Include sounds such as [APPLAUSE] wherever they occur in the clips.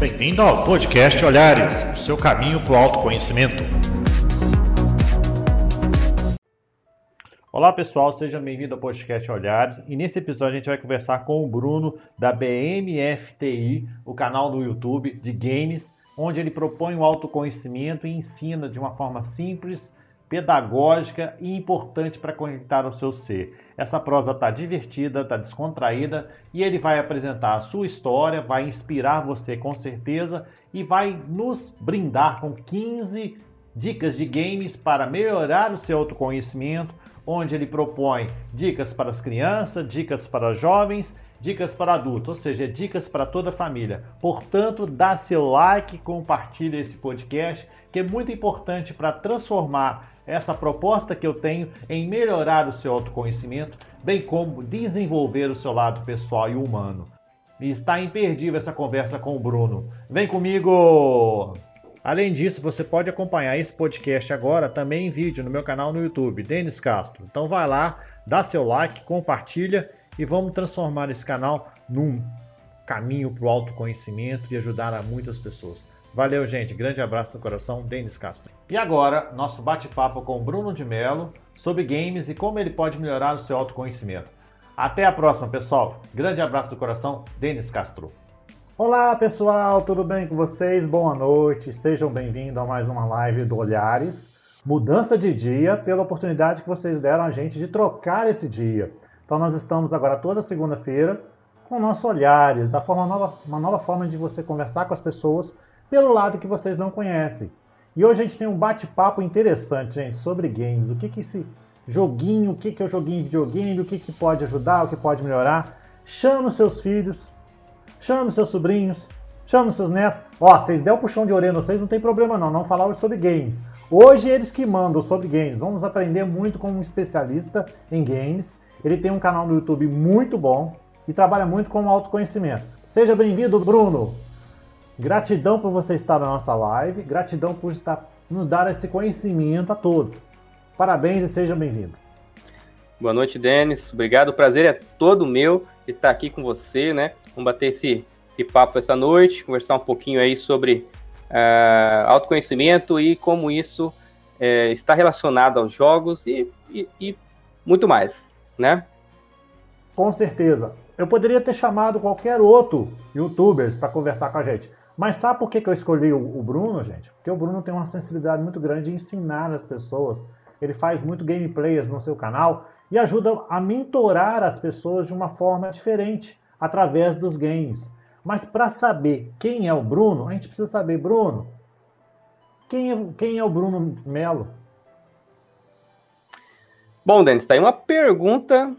Bem-vindo ao podcast Olhares, o seu caminho para o autoconhecimento. Olá pessoal, seja bem-vindo ao podcast Olhares e nesse episódio a gente vai conversar com o Bruno da BMFTI, o canal no YouTube de games, onde ele propõe o autoconhecimento e ensina de uma forma simples pedagógica e importante para conectar o seu ser. Essa prosa está divertida, está descontraída e ele vai apresentar a sua história, vai inspirar você com certeza e vai nos brindar com 15 dicas de games para melhorar o seu autoconhecimento, onde ele propõe dicas para as crianças, dicas para jovens dicas para adultos, ou seja, dicas para toda a família. Portanto, dá seu like, compartilhe esse podcast, que é muito importante para transformar essa proposta que eu tenho em melhorar o seu autoconhecimento, bem como desenvolver o seu lado pessoal e humano. E está imperdível essa conversa com o Bruno. Vem comigo! Além disso, você pode acompanhar esse podcast agora também em vídeo no meu canal no YouTube, Denis Castro. Então vai lá, dá seu like, compartilha e vamos transformar esse canal num caminho para o autoconhecimento e ajudar a muitas pessoas. Valeu, gente. Grande abraço no coração, Denis Castro. E agora, nosso bate-papo com Bruno de Mello sobre games e como ele pode melhorar o seu autoconhecimento. Até a próxima, pessoal. Grande abraço do coração, Denis Castro. Olá, pessoal, tudo bem com vocês? Boa noite. Sejam bem-vindos a mais uma live do Olhares. Mudança de dia pela oportunidade que vocês deram a gente de trocar esse dia. Então nós estamos agora toda segunda-feira com o nosso Olhares, a forma nova, uma nova forma de você conversar com as pessoas pelo lado que vocês não conhecem. E hoje a gente tem um bate-papo interessante, gente, sobre games. O que que esse joguinho, o que que é o joguinho de videogame, o que que pode ajudar, o que pode melhorar. Chama os seus filhos, chama os seus sobrinhos, chama os seus netos. Ó, vocês der o puxão de orelha vocês, não tem problema não, não falar sobre games. Hoje eles que mandam sobre games. Vamos aprender muito com um especialista em games ele tem um canal no YouTube muito bom e trabalha muito com autoconhecimento. Seja bem-vindo, Bruno! Gratidão por você estar na nossa live, gratidão por estar, nos dar esse conhecimento a todos. Parabéns e seja bem-vindo. Boa noite, Denis. Obrigado. O prazer é todo meu estar aqui com você, né? Vamos bater esse, esse papo essa noite, conversar um pouquinho aí sobre uh, autoconhecimento e como isso uh, está relacionado aos jogos e, e, e muito mais né? Com certeza. Eu poderia ter chamado qualquer outro youtubers para conversar com a gente. Mas sabe por que, eu escolhi o, Bruno, gente? Porque o Bruno tem uma sensibilidade muito grande de ensinar as pessoas. Ele faz muito gameplays no seu canal e ajuda a mentorar as pessoas de uma forma diferente, através dos games. Mas para saber quem é o Bruno, a gente precisa saber, Bruno, quem é, quem é o Bruno Melo? Bom, Denis, tá aí uma pergunta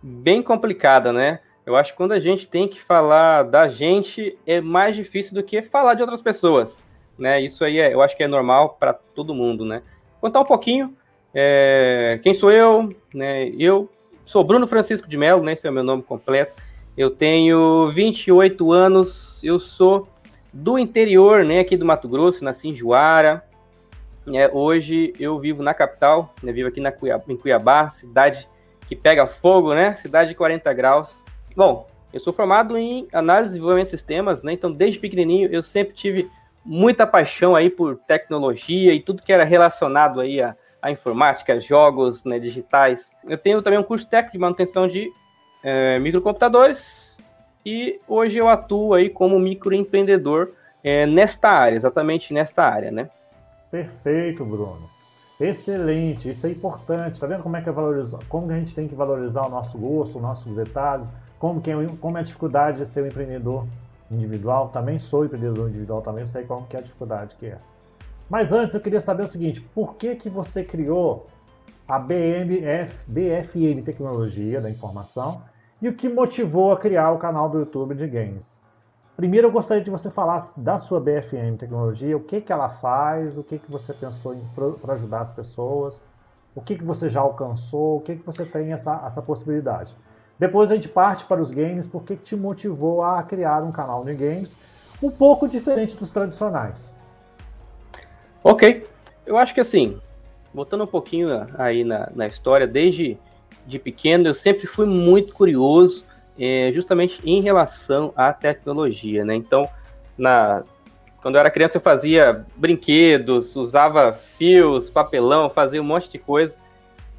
bem complicada, né? Eu acho que quando a gente tem que falar da gente é mais difícil do que falar de outras pessoas, né? Isso aí é, eu acho que é normal para todo mundo, né? Contar um pouquinho é, quem sou eu, né? Eu sou Bruno Francisco de Mello, né? Esse é o meu nome completo. Eu tenho 28 anos, eu sou do interior, né? Aqui do Mato Grosso, nasci em Juara, é, hoje eu vivo na capital, né, vivo aqui na Cuiabá, em Cuiabá, cidade que pega fogo, né? Cidade de 40 graus. Bom, eu sou formado em análise e desenvolvimento de sistemas, né? Então, desde pequenininho, eu sempre tive muita paixão aí por tecnologia e tudo que era relacionado aí a, a informática, jogos né, digitais. Eu tenho também um curso técnico de manutenção de é, microcomputadores e hoje eu atuo aí como microempreendedor é, nesta área, exatamente nesta área, né? Perfeito, Bruno. Excelente, isso é importante. Tá vendo como é que é valorizar, como a gente tem que valorizar o nosso gosto, os nossos detalhes, como que é, como é a dificuldade de ser um empreendedor individual. Também sou empreendedor individual, também sei qual que é a dificuldade que é. Mas antes eu queria saber o seguinte: por que que você criou a BMF, BFM Tecnologia da Informação e o que motivou a criar o canal do YouTube de Games? Primeiro eu gostaria de você falar da sua BFM Tecnologia, o que, que ela faz, o que, que você pensou para ajudar as pessoas, o que, que você já alcançou, o que, que você tem essa, essa possibilidade. Depois a gente parte para os games, por que te motivou a criar um canal de games um pouco diferente dos tradicionais. Ok, eu acho que assim, voltando um pouquinho aí na, na história, desde de pequeno eu sempre fui muito curioso é, justamente em relação à tecnologia, né? Então, na quando eu era criança eu fazia brinquedos, usava fios, papelão, fazia um monte de coisa.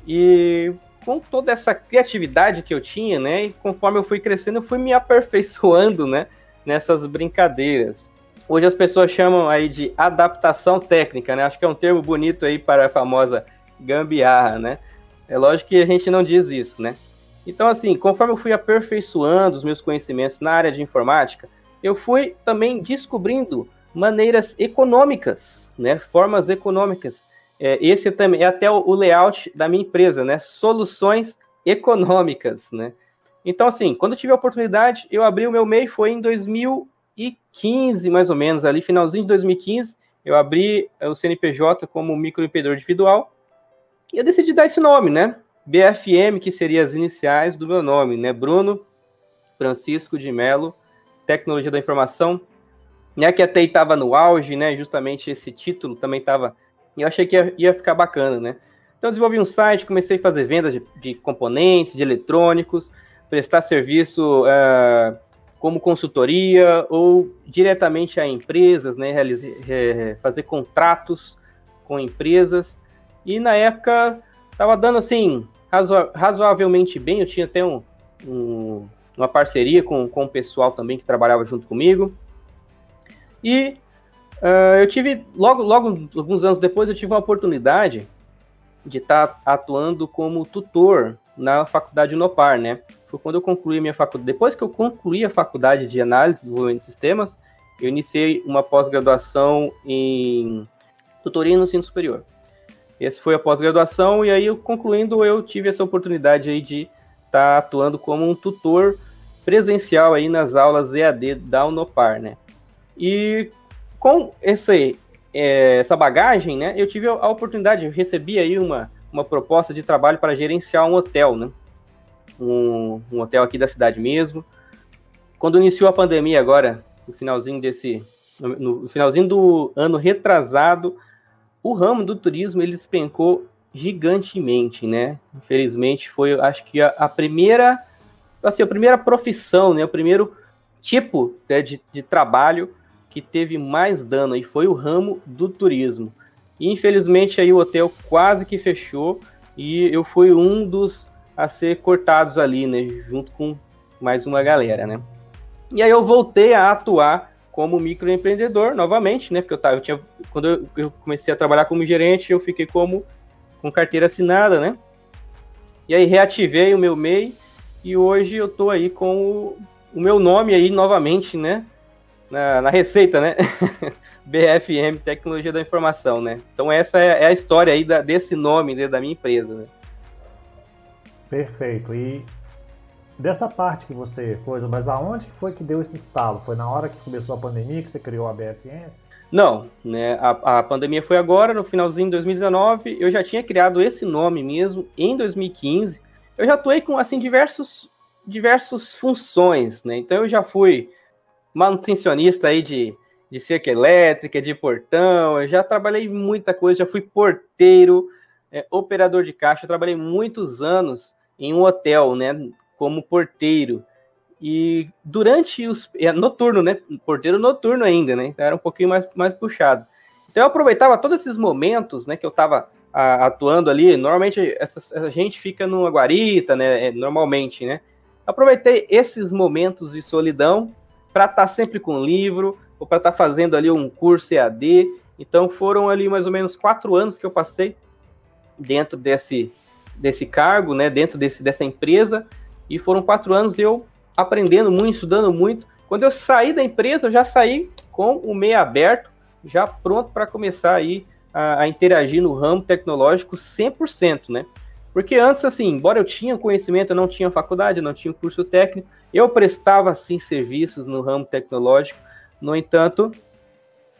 E com toda essa criatividade que eu tinha, né, e conforme eu fui crescendo, eu fui me [LAUGHS] aperfeiçoando, né, nessas brincadeiras. Hoje as pessoas chamam aí de adaptação técnica, né? Acho que é um termo bonito aí para a famosa gambiarra, né? É lógico que a gente não diz isso, né? Então, assim, conforme eu fui aperfeiçoando os meus conhecimentos na área de informática, eu fui também descobrindo maneiras econômicas, né? Formas econômicas. É, esse também é até o layout da minha empresa, né? Soluções econômicas, né? Então, assim, quando tive a oportunidade, eu abri o meu MEI, foi em 2000 2015, mais ou menos, ali, finalzinho de 2015, eu abri eh, o CNPJ como microempreendedor individual e eu decidi dar esse nome, né? BFM, que seria as iniciais do meu nome, né? Bruno Francisco de Melo, Tecnologia da Informação, né? Que até estava no auge, né? Justamente esse título também estava. Eu achei que ia, ia, ficar bacana, né? Então, desenvolvi um site, comecei a fazer vendas de, de componentes, de eletrônicos, prestar serviço. Uh, como consultoria ou diretamente a empresas, né, fazer contratos com empresas. E na época estava dando assim razoavelmente bem. Eu tinha até um, um, uma parceria com, com o pessoal também que trabalhava junto comigo. E uh, eu tive logo logo alguns anos depois eu tive uma oportunidade de estar tá atuando como tutor na faculdade Unopar, né? foi quando eu concluí minha faculdade. Depois que eu concluí a faculdade de análise e desenvolvimento de sistemas, eu iniciei uma pós-graduação em tutoria no ensino superior. Essa foi a pós-graduação, e aí, eu, concluindo, eu tive essa oportunidade aí de estar tá atuando como um tutor presencial aí nas aulas EAD da Unopar, né? E com esse, é, essa bagagem, né, eu tive a oportunidade, eu recebi aí uma, uma proposta de trabalho para gerenciar um hotel, né? um, um hotel aqui da cidade mesmo. Quando iniciou a pandemia agora, no finalzinho desse, no, no finalzinho do ano retrasado, o ramo do turismo ele despencou gigantemente, né? Infelizmente foi, acho que a, a primeira, assim, a primeira profissão, né? O primeiro tipo né, de, de trabalho que teve mais dano e foi o ramo do turismo. E, infelizmente aí o hotel quase que fechou e eu fui um dos a ser cortados ali, né, junto com mais uma galera, né. E aí eu voltei a atuar como microempreendedor novamente, né, porque eu tava, eu tinha, quando eu, eu comecei a trabalhar como gerente, eu fiquei como com carteira assinada, né. E aí reativei o meu MEI e hoje eu tô aí com o, o meu nome aí novamente, né, na, na receita, né, [LAUGHS] BFM, Tecnologia da Informação, né. Então essa é, é a história aí da, desse nome né, da minha empresa, né. Perfeito. E dessa parte que você coisa, mas aonde que foi que deu esse estalo? Foi na hora que começou a pandemia que você criou a BFN? Não, né? A, a pandemia foi agora, no finalzinho de 2019. Eu já tinha criado esse nome mesmo em 2015. Eu já atuei com assim diversos diversas funções, né? Então eu já fui manutencionista aí de, de cerca elétrica, de portão, eu já trabalhei muita coisa, já fui porteiro, é, operador de caixa, eu trabalhei muitos anos em um hotel, né, como porteiro. E durante os. É, noturno, né? Porteiro noturno ainda, né? Então era um pouquinho mais, mais puxado. Então eu aproveitava todos esses momentos, né, que eu estava atuando ali. Normalmente essa, a gente fica numa guarita, né? É, normalmente, né? Aproveitei esses momentos de solidão para estar tá sempre com livro, ou para estar tá fazendo ali um curso EAD. Então foram ali mais ou menos quatro anos que eu passei dentro desse desse cargo, né, dentro desse, dessa empresa, e foram quatro anos eu aprendendo muito, estudando muito. Quando eu saí da empresa, eu já saí com o meio aberto, já pronto para começar aí a, a, interagir no ramo tecnológico 100%, né? Porque antes, assim, embora eu tinha conhecimento, eu não tinha faculdade, não tinha curso técnico, eu prestava, sim, serviços no ramo tecnológico, no entanto,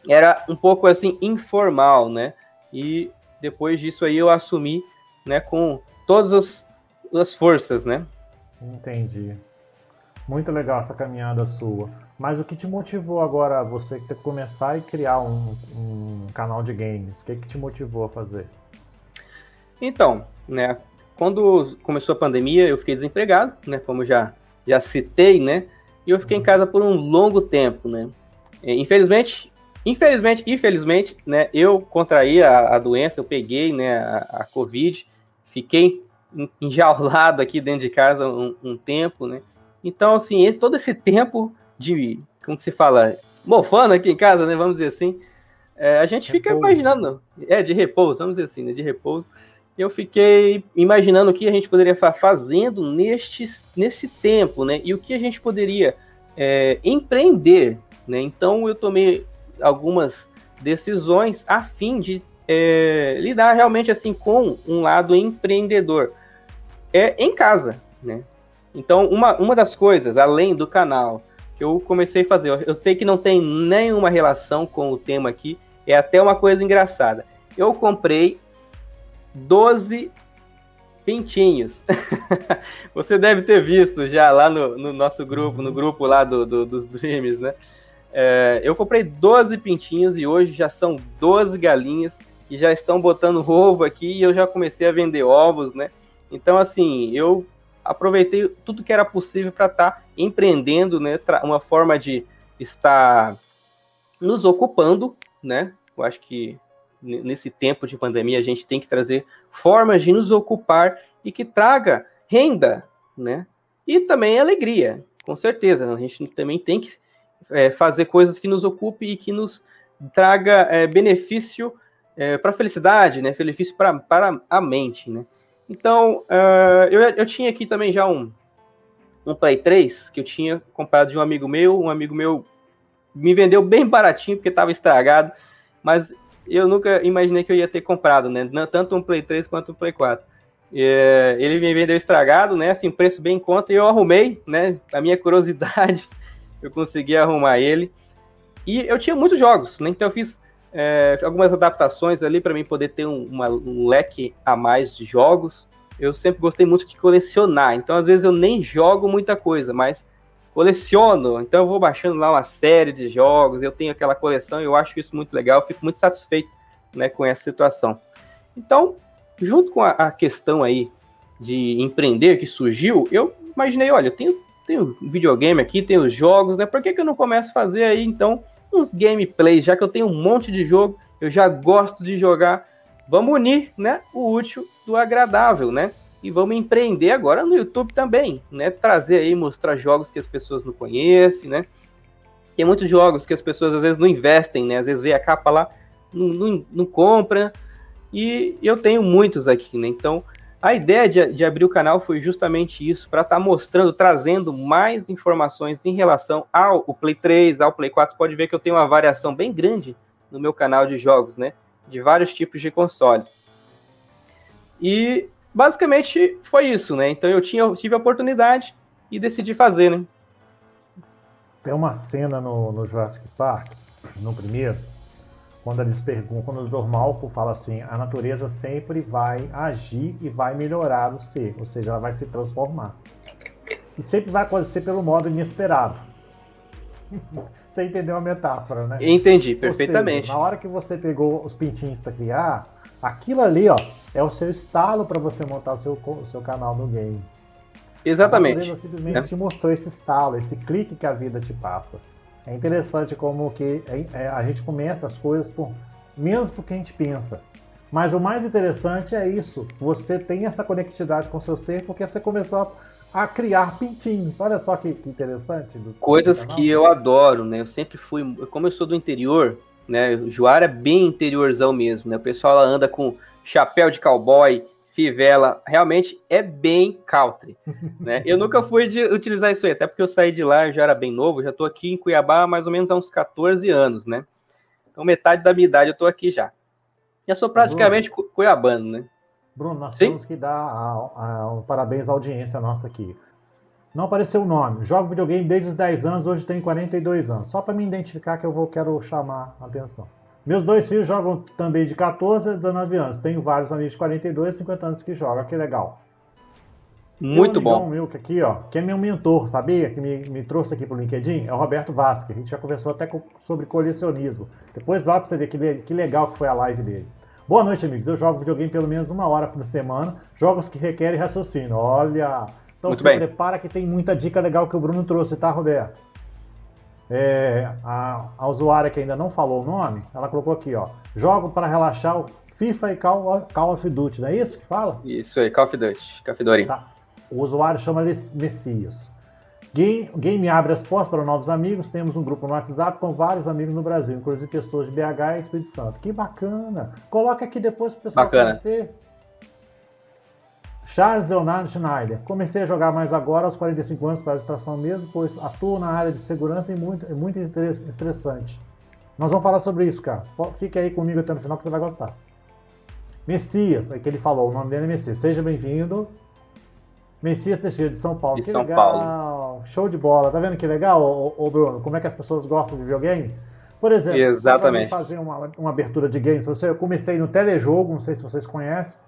era um pouco, assim, informal, né? E depois disso aí eu assumi, né, com todas as, as forças, né? Entendi. Muito legal essa caminhada sua. Mas o que te motivou agora você começar e criar um, um canal de games? O que, que te motivou a fazer? Então, né, quando começou a pandemia, eu fiquei desempregado, né, como já já citei, né? E eu fiquei uhum. em casa por um longo tempo, né? É, infelizmente, infelizmente, infelizmente, né, eu contraí a, a doença, eu peguei, né, a, a Covid, fiquei enjaulado aqui dentro de casa um, um tempo, né? Então, assim, esse, todo esse tempo de, como se fala, mofando aqui em casa, né? Vamos dizer assim, é, a gente fica imaginando, é, de repouso, vamos dizer assim, né? De repouso. Eu fiquei imaginando o que a gente poderia estar fazendo neste, nesse tempo, né? E o que a gente poderia é, empreender, né? Então, eu tomei algumas decisões a fim de é, lidar realmente assim com um lado empreendedor é em casa, né? Então, uma, uma das coisas, além do canal, que eu comecei a fazer, eu sei que não tem nenhuma relação com o tema aqui, é até uma coisa engraçada. Eu comprei 12 pintinhos. [LAUGHS] Você deve ter visto já lá no, no nosso grupo, no grupo lá do, do dos Dreams, né? É, eu comprei 12 pintinhos e hoje já são 12 galinhas que já estão botando [LAUGHS] ovo aqui e eu já comecei a vender ovos, né? Então, assim, eu aproveitei tudo que era possível para estar tá empreendendo, né? Uma forma de estar nos ocupando, né? Eu acho que nesse tempo de pandemia a gente tem que trazer formas de nos ocupar e que traga renda, né? E também alegria, com certeza. A gente também tem que é, fazer coisas que nos ocupe e que nos traga é, benefício é, para a felicidade, né? Benefício para a mente, né? Então, uh, eu, eu tinha aqui também já um, um Play 3 que eu tinha comprado de um amigo meu. Um amigo meu me vendeu bem baratinho porque estava estragado, mas eu nunca imaginei que eu ia ter comprado, né? Tanto um Play 3 quanto um Play 4. É, ele me vendeu estragado, né? Assim, preço bem em conta e eu arrumei, né? A minha [LAUGHS] curiosidade, eu consegui arrumar ele. E eu tinha muitos jogos, né? Então eu fiz é, algumas adaptações ali para mim poder ter um, uma, um leque a mais de jogos. Eu sempre gostei muito de colecionar, então às vezes eu nem jogo muita coisa, mas coleciono. Então eu vou baixando lá uma série de jogos, eu tenho aquela coleção eu acho isso muito legal, fico muito satisfeito né, com essa situação. Então, junto com a, a questão aí de empreender que surgiu, eu imaginei, olha, eu tenho, tenho videogame aqui, tenho os jogos, né? Por que, que eu não começo a fazer aí, então, uns gameplays, já que eu tenho um monte de jogo, eu já gosto de jogar. Vamos unir, né, o útil do agradável, né? E vamos empreender agora no YouTube também, né? Trazer aí, mostrar jogos que as pessoas não conhecem, né? Tem muitos jogos que as pessoas às vezes não investem, né? Às vezes vê a capa lá, não, não, não compra. E eu tenho muitos aqui, né? Então, a ideia de, de, abrir o canal foi justamente isso, para estar tá mostrando, trazendo mais informações em relação ao Play 3, ao Play 4. Você pode ver que eu tenho uma variação bem grande no meu canal de jogos, né? De vários tipos de consoles. E basicamente foi isso, né? Então eu, tinha, eu tive a oportunidade e decidi fazer, né? Tem uma cena no, no Jurassic Park, no primeiro, quando eles perguntam, quando o Dr. Malcolm fala assim, a natureza sempre vai agir e vai melhorar o ser, ou seja, ela vai se transformar. E sempre vai acontecer pelo modo inesperado. [LAUGHS] você entendeu a metáfora, né? Entendi, perfeitamente. Seja, na hora que você pegou os pintinhos para criar, aquilo ali, ó, é o seu estalo para você montar o seu, o seu canal no game. Exatamente. A natureza simplesmente é. te mostrou esse estalo, esse clique que a vida te passa. É interessante como que é, é, a gente começa as coisas por menos porque a gente pensa. Mas o mais interessante é isso. Você tem essa conectividade com o seu ser porque você começou a, a criar pintinhos. Olha só que, que interessante. Do, Coisas que eu adoro, né? Eu sempre fui, como eu sou do interior, né? O Juara é bem interiorzão mesmo, né? O pessoal anda com chapéu de cowboy, Fivela, realmente é bem country, [LAUGHS] né? Eu nunca fui de utilizar isso aí, até porque eu saí de lá, eu já era bem novo, já estou aqui em Cuiabá há mais ou menos há uns 14 anos, né? Então metade da minha idade eu estou aqui já. Já sou praticamente Bruno, cuiabano, né? Bruno, nós Sim? temos que dar a, a, a, parabéns à audiência nossa aqui. Não apareceu o nome. Jogo videogame desde os 10 anos, hoje tenho 42 anos. Só para me identificar que eu vou quero chamar a atenção. Meus dois filhos jogam também de 14 e 19 anos. Tenho vários amigos de 42 e 50 anos que jogam. Que legal. Muito um bom. meu aqui, ó, que é meu mentor, sabia? Que me, me trouxe aqui pro LinkedIn, é o Roberto Vasque. A gente já conversou até com, sobre colecionismo. Depois lá pra você ver que, que legal que foi a live dele. Boa noite, amigos. Eu jogo videogame pelo menos uma hora por semana. Jogos que requerem raciocínio. Olha. Então Muito se bem. prepara que tem muita dica legal que o Bruno trouxe, tá, Roberto? É, a, a usuária que ainda não falou o nome, ela colocou aqui, ó. Jogo para relaxar o FIFA e Call, Call of Duty, não é isso que fala? Isso aí, Call of Duty, Call of Duty. Tá. O usuário chama Messias. Game, game abre as portas para novos amigos. Temos um grupo no WhatsApp com vários amigos no Brasil, inclusive pessoas de BH e Espírito Santo. Que bacana! Coloca aqui depois para o pessoal bacana. conhecer. Charles Leonardo Schneider. Comecei a jogar mais agora aos 45 anos para a distração mesmo, pois atuo na área de segurança e muito, é muito estressante. Nós vamos falar sobre isso, cara. Fique aí comigo até no final que você vai gostar. Messias, é que ele falou, o nome dele é Messias. Seja bem-vindo. Messias Teixeira de São Paulo. De que São legal. Paulo. Show de bola. Tá vendo que legal, ô, Bruno? Como é que as pessoas gostam de videogame? Por exemplo, Exatamente. fazer uma, uma abertura de games eu comecei no telejogo, não sei se vocês conhecem.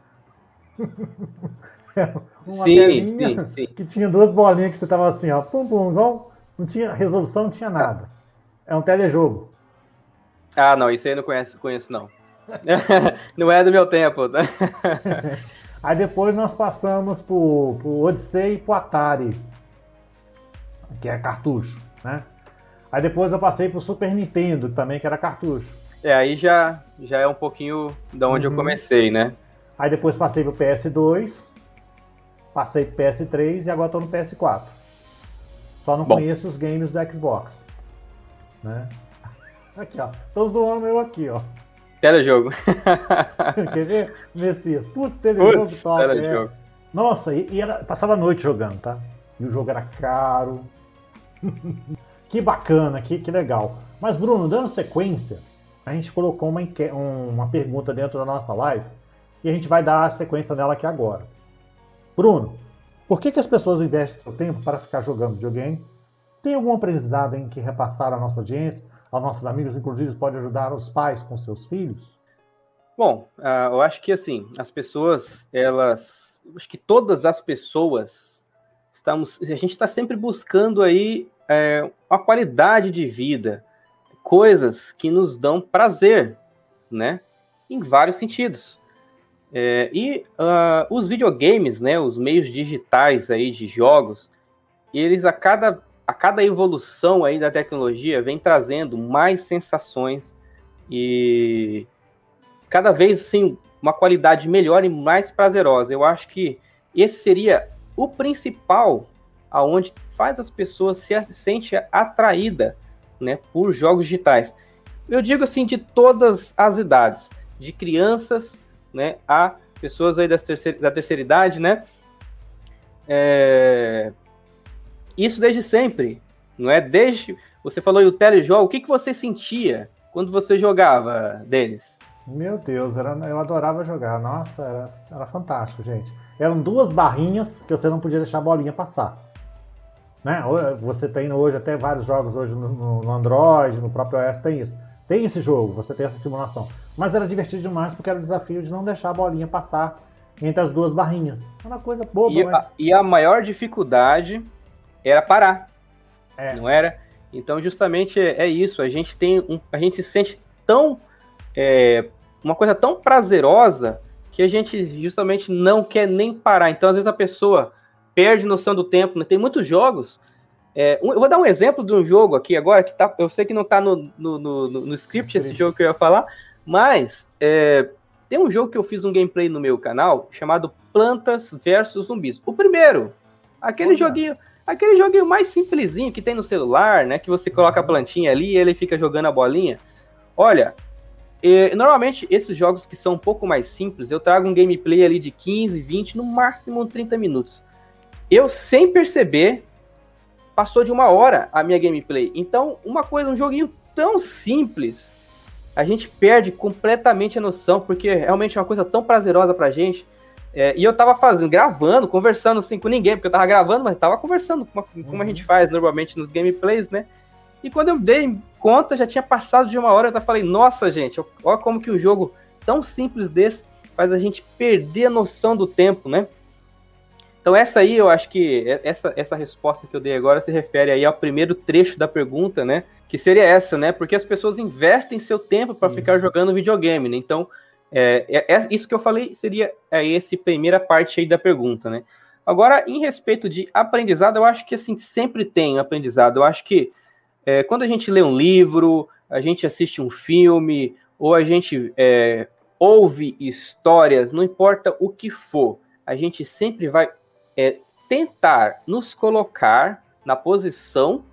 [LAUGHS] uma sim, telinha sim, sim. que tinha duas bolinhas que você tava assim, ó, pum pum, igual, não tinha resolução, não tinha nada. É um telejogo. Ah, não, isso aí eu não conheço, conheço não. [LAUGHS] não é do meu tempo? [LAUGHS] Aí depois nós passamos pro, pro Odyssey e pro Atari, que é cartucho, né? Aí depois eu passei pro Super Nintendo, também que era cartucho. É, aí já, já é um pouquinho da onde uhum. eu comecei, né? Aí depois passei pro PS2, passei pro PS3 e agora tô no PS4. Só não Bom. conheço os games do Xbox. Né? [LAUGHS] Aqui, ó. Tô zoando eu aqui, ó. Telejogo. [LAUGHS] Quer ver? Messias. Putz, telejogo Putz, top. Telejogo. É. Nossa, e, e era, passava a noite jogando, tá? E o jogo era caro. [LAUGHS] que bacana, que, que legal. Mas, Bruno, dando sequência, a gente colocou uma, uma pergunta dentro da nossa live e a gente vai dar a sequência dela aqui agora. Bruno, por que, que as pessoas investem seu tempo para ficar jogando videogame? Tem algum aprendizado em que repassar à nossa audiência? aos nossos amigos, inclusive pode ajudar os pais com seus filhos? Bom, uh, eu acho que assim, as pessoas, elas, acho que todas as pessoas, estamos, a gente está sempre buscando aí é, uma qualidade de vida, coisas que nos dão prazer, né? Em vários sentidos. É, e uh, os videogames, né, os meios digitais aí de jogos, eles a cada a cada evolução aí da tecnologia vem trazendo mais sensações e cada vez assim uma qualidade melhor e mais prazerosa. Eu acho que esse seria o principal aonde faz as pessoas se sente atraída, né, por jogos digitais. Eu digo assim de todas as idades, de crianças, né, a pessoas aí da terceira, da terceira idade, né, é, isso desde sempre, não é? Desde você falou o telejogo, o que, que você sentia quando você jogava deles? Meu Deus, era, eu adorava jogar. Nossa, era, era fantástico, gente. Eram duas barrinhas que você não podia deixar a bolinha passar. Né? Você tem hoje até vários jogos hoje no, no Android, no próprio iOS tem isso. Tem esse jogo, você tem essa simulação. Mas era divertido demais porque era o desafio de não deixar a bolinha passar entre as duas barrinhas. Era uma coisa boba, e, mas... a, e a maior dificuldade era parar. É. Não era? Então, justamente é, é, isso. A gente tem um, a gente se sente tão é, uma coisa tão prazerosa que a gente justamente não quer nem parar. Então, às vezes a pessoa perde noção do tempo. Né? Tem muitos jogos. É, um, eu vou dar um exemplo de um jogo aqui agora que tá, eu sei que não está no, no, no, no, script esse jogo que eu ia falar, mas é, tem um jogo que eu fiz um gameplay no meu canal chamado Plantas versus Zumbis. O primeiro, aquele Olha. joguinho Aquele joguinho mais simplesinho que tem no celular, né? Que você coloca a uhum. plantinha ali e ele fica jogando a bolinha. Olha, normalmente esses jogos que são um pouco mais simples, eu trago um gameplay ali de 15, 20, no máximo 30 minutos. Eu, sem perceber, passou de uma hora a minha gameplay. Então, uma coisa, um joguinho tão simples, a gente perde completamente a noção, porque realmente é uma coisa tão prazerosa pra gente. É, e eu tava fazendo, gravando, conversando assim com ninguém, porque eu tava gravando, mas tava conversando, como, como a gente uhum. faz normalmente nos gameplays, né? E quando eu dei conta, já tinha passado de uma hora, eu falei, nossa, gente, olha como que o um jogo tão simples desse faz a gente perder a noção do tempo, né? Então essa aí, eu acho que essa, essa resposta que eu dei agora se refere aí ao primeiro trecho da pergunta, né? Que seria essa, né? Porque as pessoas investem seu tempo para ficar jogando videogame, né? Então, é, é, é, isso que eu falei seria é esse primeira parte aí da pergunta, né? Agora, em respeito de aprendizado, eu acho que assim sempre tem aprendizado. Eu acho que É, quando a gente lê um livro, a gente assiste um filme, ou a gente é, ouve histórias, não importa o que for, a gente sempre vai é, tentar nos colocar na posição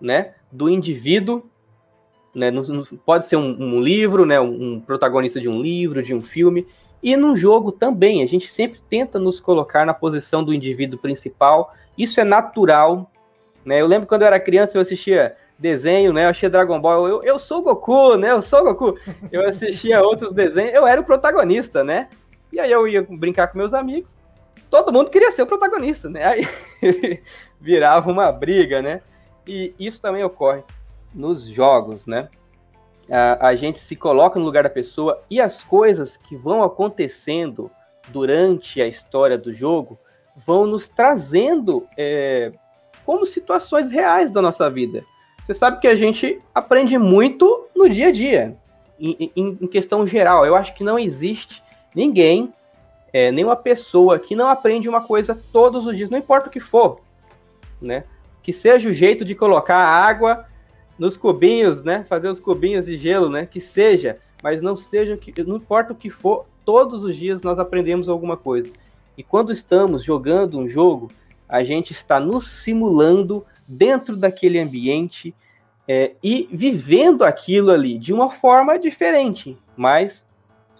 né, do indivíduo. Né, no, no, pode ser um, um livro, né, um, protagonista de um livro, de um filme, e no jogo também, a gente sempre tenta nos colocar na posição do indivíduo principal. Isso é natural. Né? Eu lembro quando eu era criança, eu assistia desenho, né? Eu achei Dragon Ball, eu, eu sou Goku, né? Eu sou Goku. Eu assistia outros desenhos, eu era o protagonista, né? E aí eu ia brincar com meus amigos, todo mundo queria ser o protagonista, né? Aí [LAUGHS] virava uma briga, né? E isso também ocorre nos jogos, né? A, a gente se coloca no lugar da pessoa e as coisas que vão acontecendo durante a história do jogo vão nos trazendo é, como situações reais da nossa vida. Você sabe que a gente aprende muito no dia a dia, em, em, em questão geral. Eu acho que não existe ninguém, é, nenhuma pessoa que não aprende uma coisa todos os dias, não importa o que for, né? Que seja o jeito de colocar água nos cubinhos, né? Fazer os cubinhos de gelo, né? Que seja, mas não seja que não importa o que for, todos os dias nós aprendemos alguma coisa. E quando estamos jogando um jogo, a gente está nos simulando dentro daquele ambiente é, e vivendo aquilo ali de uma forma diferente. Mas,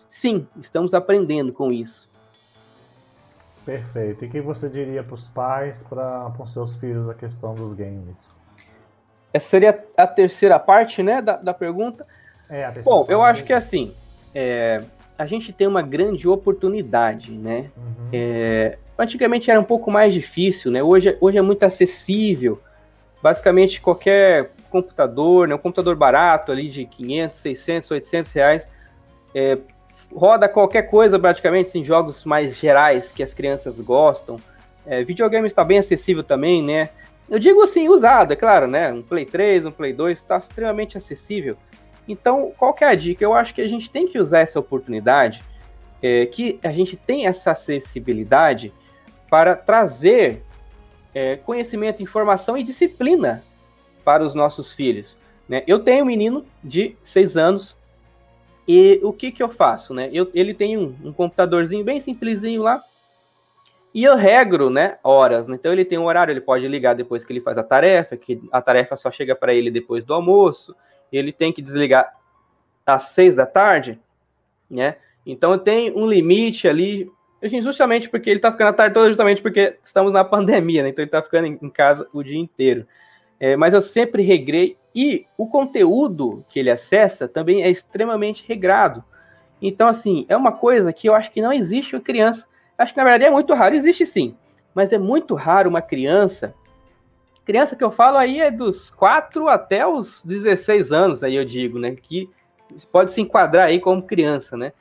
sim, estamos aprendendo com isso. Perfeito. E o que você diria para os pais, para os seus filhos, a questão dos games? Essa seria a terceira parte né, da, da pergunta. É, a Bom, eu acho que assim, é, a gente tem uma grande oportunidade, né? Uhum. É, antigamente era um pouco mais difícil, né? Hoje, hoje é muito acessível basicamente qualquer computador, né, um computador barato ali de 500, 600, 800 reais, é, roda qualquer coisa praticamente, em assim, jogos mais gerais que as crianças gostam. É, videogame está bem acessível também, né? Eu digo assim, usado, é claro, né? Um Play 3, um Play 2 está extremamente acessível. Então, qual é a dica? Eu acho que a gente tem que usar essa oportunidade, é, que a gente tem essa acessibilidade para trazer é, conhecimento, informação e disciplina para os nossos filhos. Né? Eu tenho um menino de seis anos e o que, que eu faço? Né? Eu, ele tem um, um computadorzinho bem simplesinho lá e eu regro né, horas. Né? Então ele tem um horário, ele pode ligar depois que ele faz a tarefa, que a tarefa só chega para ele depois do almoço. Ele tem que desligar às seis da tarde, né? Então tenho um limite ali justamente porque ele está ficando a tarde toda, justamente porque estamos na [LAUGHS] pandemia, né? Então ele está ficando em casa o dia inteiro. É, mas eu sempre regrei e o conteúdo que ele acessa também é extremamente regrado. Então, assim, é uma coisa que eu acho que não existe uma criança. Acho que na verdade é muito raro, existe sim, mas é muito raro uma criança. Criança que eu falo aí é dos 4 até os 16 anos, aí eu digo, né? Que pode se enquadrar aí como criança, né?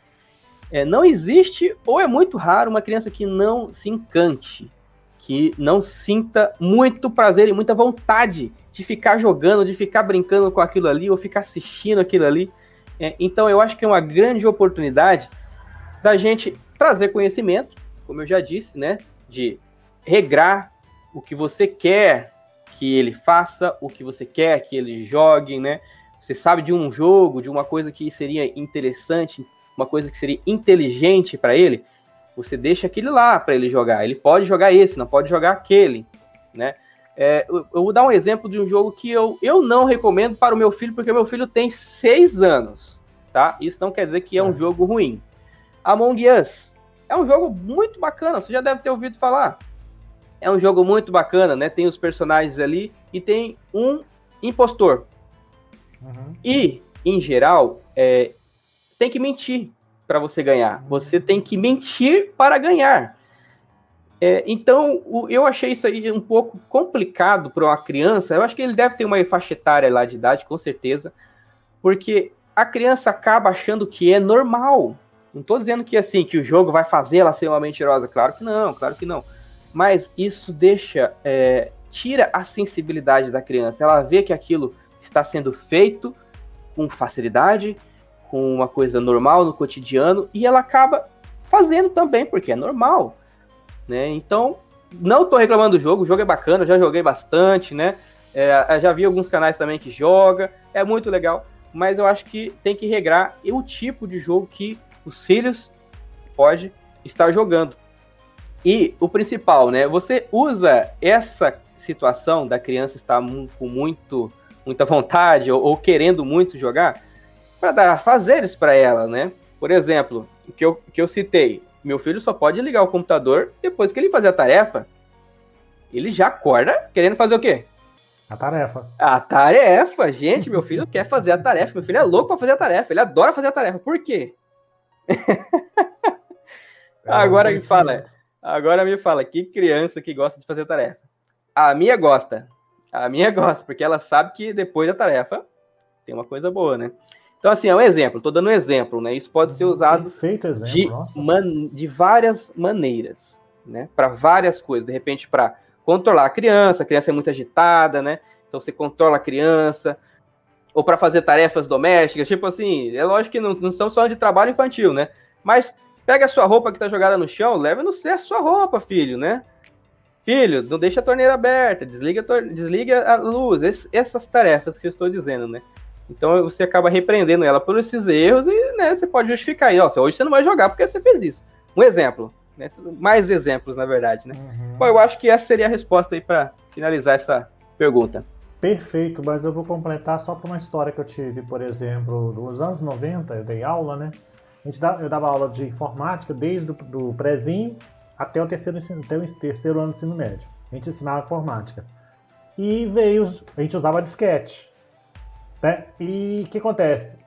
É, não existe, ou é muito raro, uma criança que não se encante, que não sinta muito prazer e muita vontade de ficar jogando, de ficar brincando com aquilo ali, ou ficar assistindo aquilo ali. É, então eu acho que é uma grande oportunidade da gente trazer conhecimento, como eu já disse, né? De regrar o que você quer que ele faça, o que você quer que ele jogue, né? Você sabe de um jogo, de uma coisa que seria interessante, uma coisa que seria inteligente para ele, você deixa aquele lá para ele jogar. Ele pode jogar esse, não pode jogar aquele, né? É, eu, eu, vou dar um exemplo de um jogo que eu, eu não recomendo para o meu filho, porque meu filho tem seis anos, tá? Isso não quer dizer que é um jogo ruim. Among Us é um jogo muito bacana, você já deve ter ouvido falar. É um jogo muito bacana, né? Tem os personagens ali e tem um impostor. Uhum. E, em geral, é, tem que mentir para você ganhar. Você tem que mentir para ganhar. É, então, o, eu achei isso aí um pouco complicado para uma criança. Eu acho que ele deve ter uma faixa etária lá de idade, com certeza, porque a criança acaba achando que é normal. Não estou dizendo que assim que o jogo vai fazer ela ser uma mentirosa, claro que não, claro que não. Mas isso deixa, é, tira a sensibilidade da criança. Ela vê que aquilo está sendo feito com facilidade, com uma coisa normal no cotidiano e ela acaba fazendo também, porque é normal, né? Então, não estou reclamando do jogo, o jogo é bacana, já joguei bastante, né? É, já vi alguns canais também que joga, é muito legal, mas eu acho que tem que regrar o tipo de jogo que os filhos pode estar jogando. E o principal, né? Você usa essa situação da criança estar com muito, muita vontade ou, ou querendo muito jogar para dar fazeres para ela, né? Por exemplo, o que eu, que eu citei, meu filho só pode ligar o computador depois que ele fazer a tarefa. Ele já acorda querendo fazer o quê? A tarefa. A tarefa, gente, meu filho quer fazer a tarefa. Meu filho é louco para fazer a tarefa. Ele adora fazer a tarefa. Por quê? É, [LAUGHS] agora me fala, agora me fala, que criança que gosta de fazer tarefa? A minha gosta. A minha gosta, porque ela sabe que depois da tarefa tem uma coisa boa, né? Então, assim, é um exemplo, estou dando um exemplo, né? Isso pode ser uhum. usado de, man, de várias maneiras, né? Para várias coisas. De repente, para controlar a criança, a criança é muito agitada, né? Então, você controla a criança. Ou para fazer tarefas domésticas, tipo assim, é lógico que não, não estamos falando de trabalho infantil, né? Mas pega a sua roupa que está jogada no chão, leva no cesto a sua roupa, filho, né? Filho, não deixa a torneira aberta, desliga a, desliga a luz, essas tarefas que eu estou dizendo, né? Então você acaba repreendendo ela por esses erros e né, você pode justificar aí, ó, hoje você não vai jogar porque você fez isso. Um exemplo, né? Mais exemplos, na verdade, né? Uhum. Bom, eu acho que essa seria a resposta aí para finalizar essa pergunta. Perfeito, mas eu vou completar só por uma história que eu tive, por exemplo, nos anos 90, eu dei aula, né? A gente dava, eu dava aula de informática desde o prézinho até o terceiro, até o terceiro ano do ensino médio. A gente ensinava informática. E veio, a gente usava disquete. Né? E o que acontece?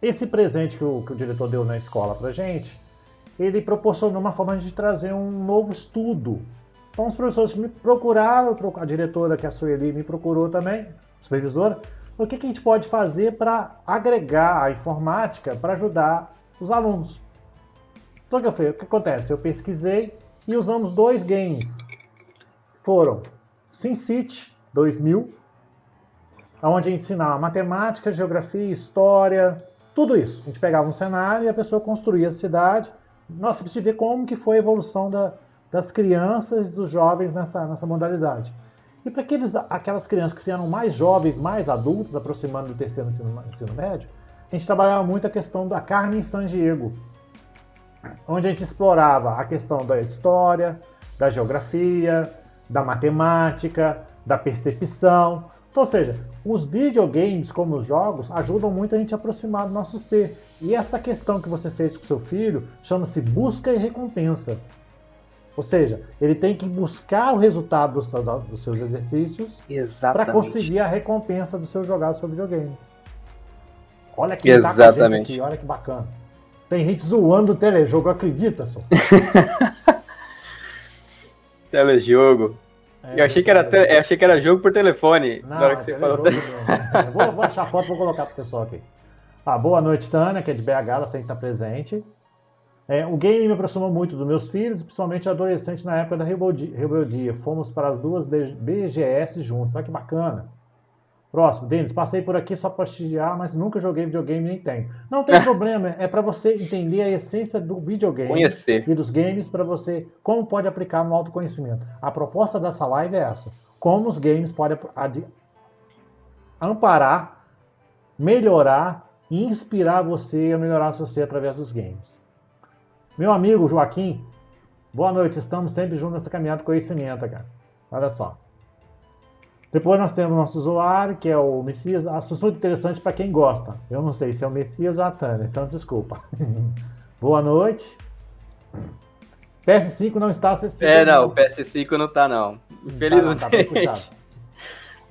Esse presente que o, que o diretor deu na escola para gente, ele proporcionou uma forma de trazer um novo estudo. Então os professores me procuraram, a diretora, que é a Sueli, me procurou também, supervisora, o que, que a gente pode fazer para agregar a informática para ajudar os alunos. Então o que, eu o que acontece? Eu pesquisei e usamos dois games. Foram SimCity 2000 onde a gente ensinava matemática, geografia, história, tudo isso. A gente pegava um cenário e a pessoa construía a cidade. Nossa, precisa ver como que foi a evolução da, das crianças, dos jovens nessa, nessa modalidade. E para aqueles, aquelas crianças que eram mais jovens, mais adultos, aproximando do terceiro ensino, ensino médio, a gente trabalhava muito a questão da Carmen San Diego, onde a gente explorava a questão da história, da geografia, da matemática, da percepção, então, ou seja, os videogames, como os jogos, ajudam muito a gente a aproximar do nosso ser. E essa questão que você fez com seu filho chama-se busca e recompensa. Ou seja, ele tem que buscar o resultado dos, seus exercícios para conseguir a recompensa do seu jogar do seu videogame. Olha que Exatamente. tá a gente aqui, olha que bacana. Tem gente zoando o telejogo, acredita só? [LAUGHS] telejogo. É, eu achei que, era te... eu achei que era jogo por telefone. Não, na hora que você falou. [LAUGHS] vou, vou achar foto e vou colocar pro pessoal aqui. Ah, boa noite, Tânia, que é de BH, ela sempre está presente. É, o game me aproximou muito dos meus filhos, principalmente adolescente na época da rebeldia. Fomos para as duas BGS juntos. Olha que bacana. Próximo, Denis, passei por aqui só para prestigiar, mas nunca joguei videogame nem tenho. Não tem [LAUGHS] problema, é para você entender a essência do videogame Conhecer. e dos games para você como pode aplicar no autoconhecimento. A proposta dessa live é essa: como os games podem amparar, melhorar e inspirar você a melhorar você através dos games. Meu amigo Joaquim, boa noite. Estamos sempre juntos nessa caminhada de conhecimento, cara. Olha só. Depois nós temos o nosso usuário, que é o Messias. Assunto interessante para quem gosta. Eu não sei se é o Messias ou a Tânia, então desculpa. [LAUGHS] Boa noite. PS5 não está acessível. É, não, o PS5 não está não. Infelizmente. Tá, não, tá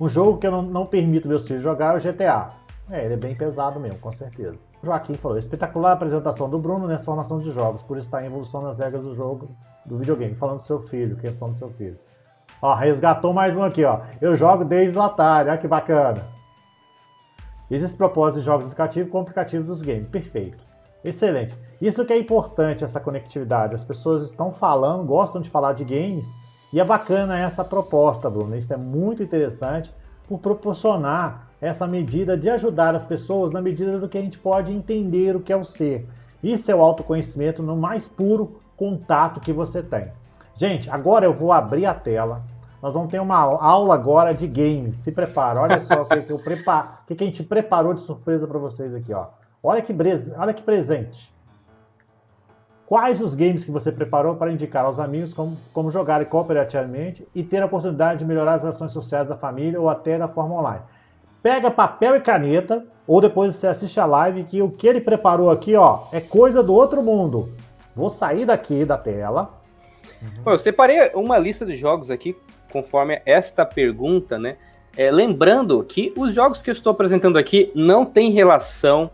um jogo que eu não, não permito meus filhos jogar é o GTA. É, ele é bem pesado mesmo, com certeza. O Joaquim falou: espetacular apresentação do Bruno nessa formação de jogos, por estar em evolução nas regras do jogo do videogame. Falando do seu filho, questão do seu filho. Ó, resgatou mais um aqui, ó. Eu jogo desde o Atari, olha que bacana. Existe propósito de jogos educativos com aplicativos dos games. Perfeito. Excelente. Isso que é importante, essa conectividade. As pessoas estão falando, gostam de falar de games, e é bacana essa proposta, Bruno. Isso é muito interessante por proporcionar essa medida de ajudar as pessoas na medida do que a gente pode entender o que é o ser. Isso é o autoconhecimento no mais puro contato que você tem. Gente, agora eu vou abrir a tela. Nós vamos ter uma aula agora de games. Se prepara. Olha só o que, que, que, que a gente preparou de surpresa para vocês aqui, ó. Olha que, Olha que presente. Quais os games que você preparou para indicar aos amigos como, como jogarem cooperativamente e ter a oportunidade de melhorar as relações sociais da família ou até da forma online? Pega papel e caneta, ou depois você assiste a live, que o que ele preparou aqui, ó, é coisa do outro mundo. Vou sair daqui da tela. Uhum. eu separei uma lista de jogos aqui, conforme esta pergunta, né? É, lembrando que os jogos que eu estou apresentando aqui não têm relação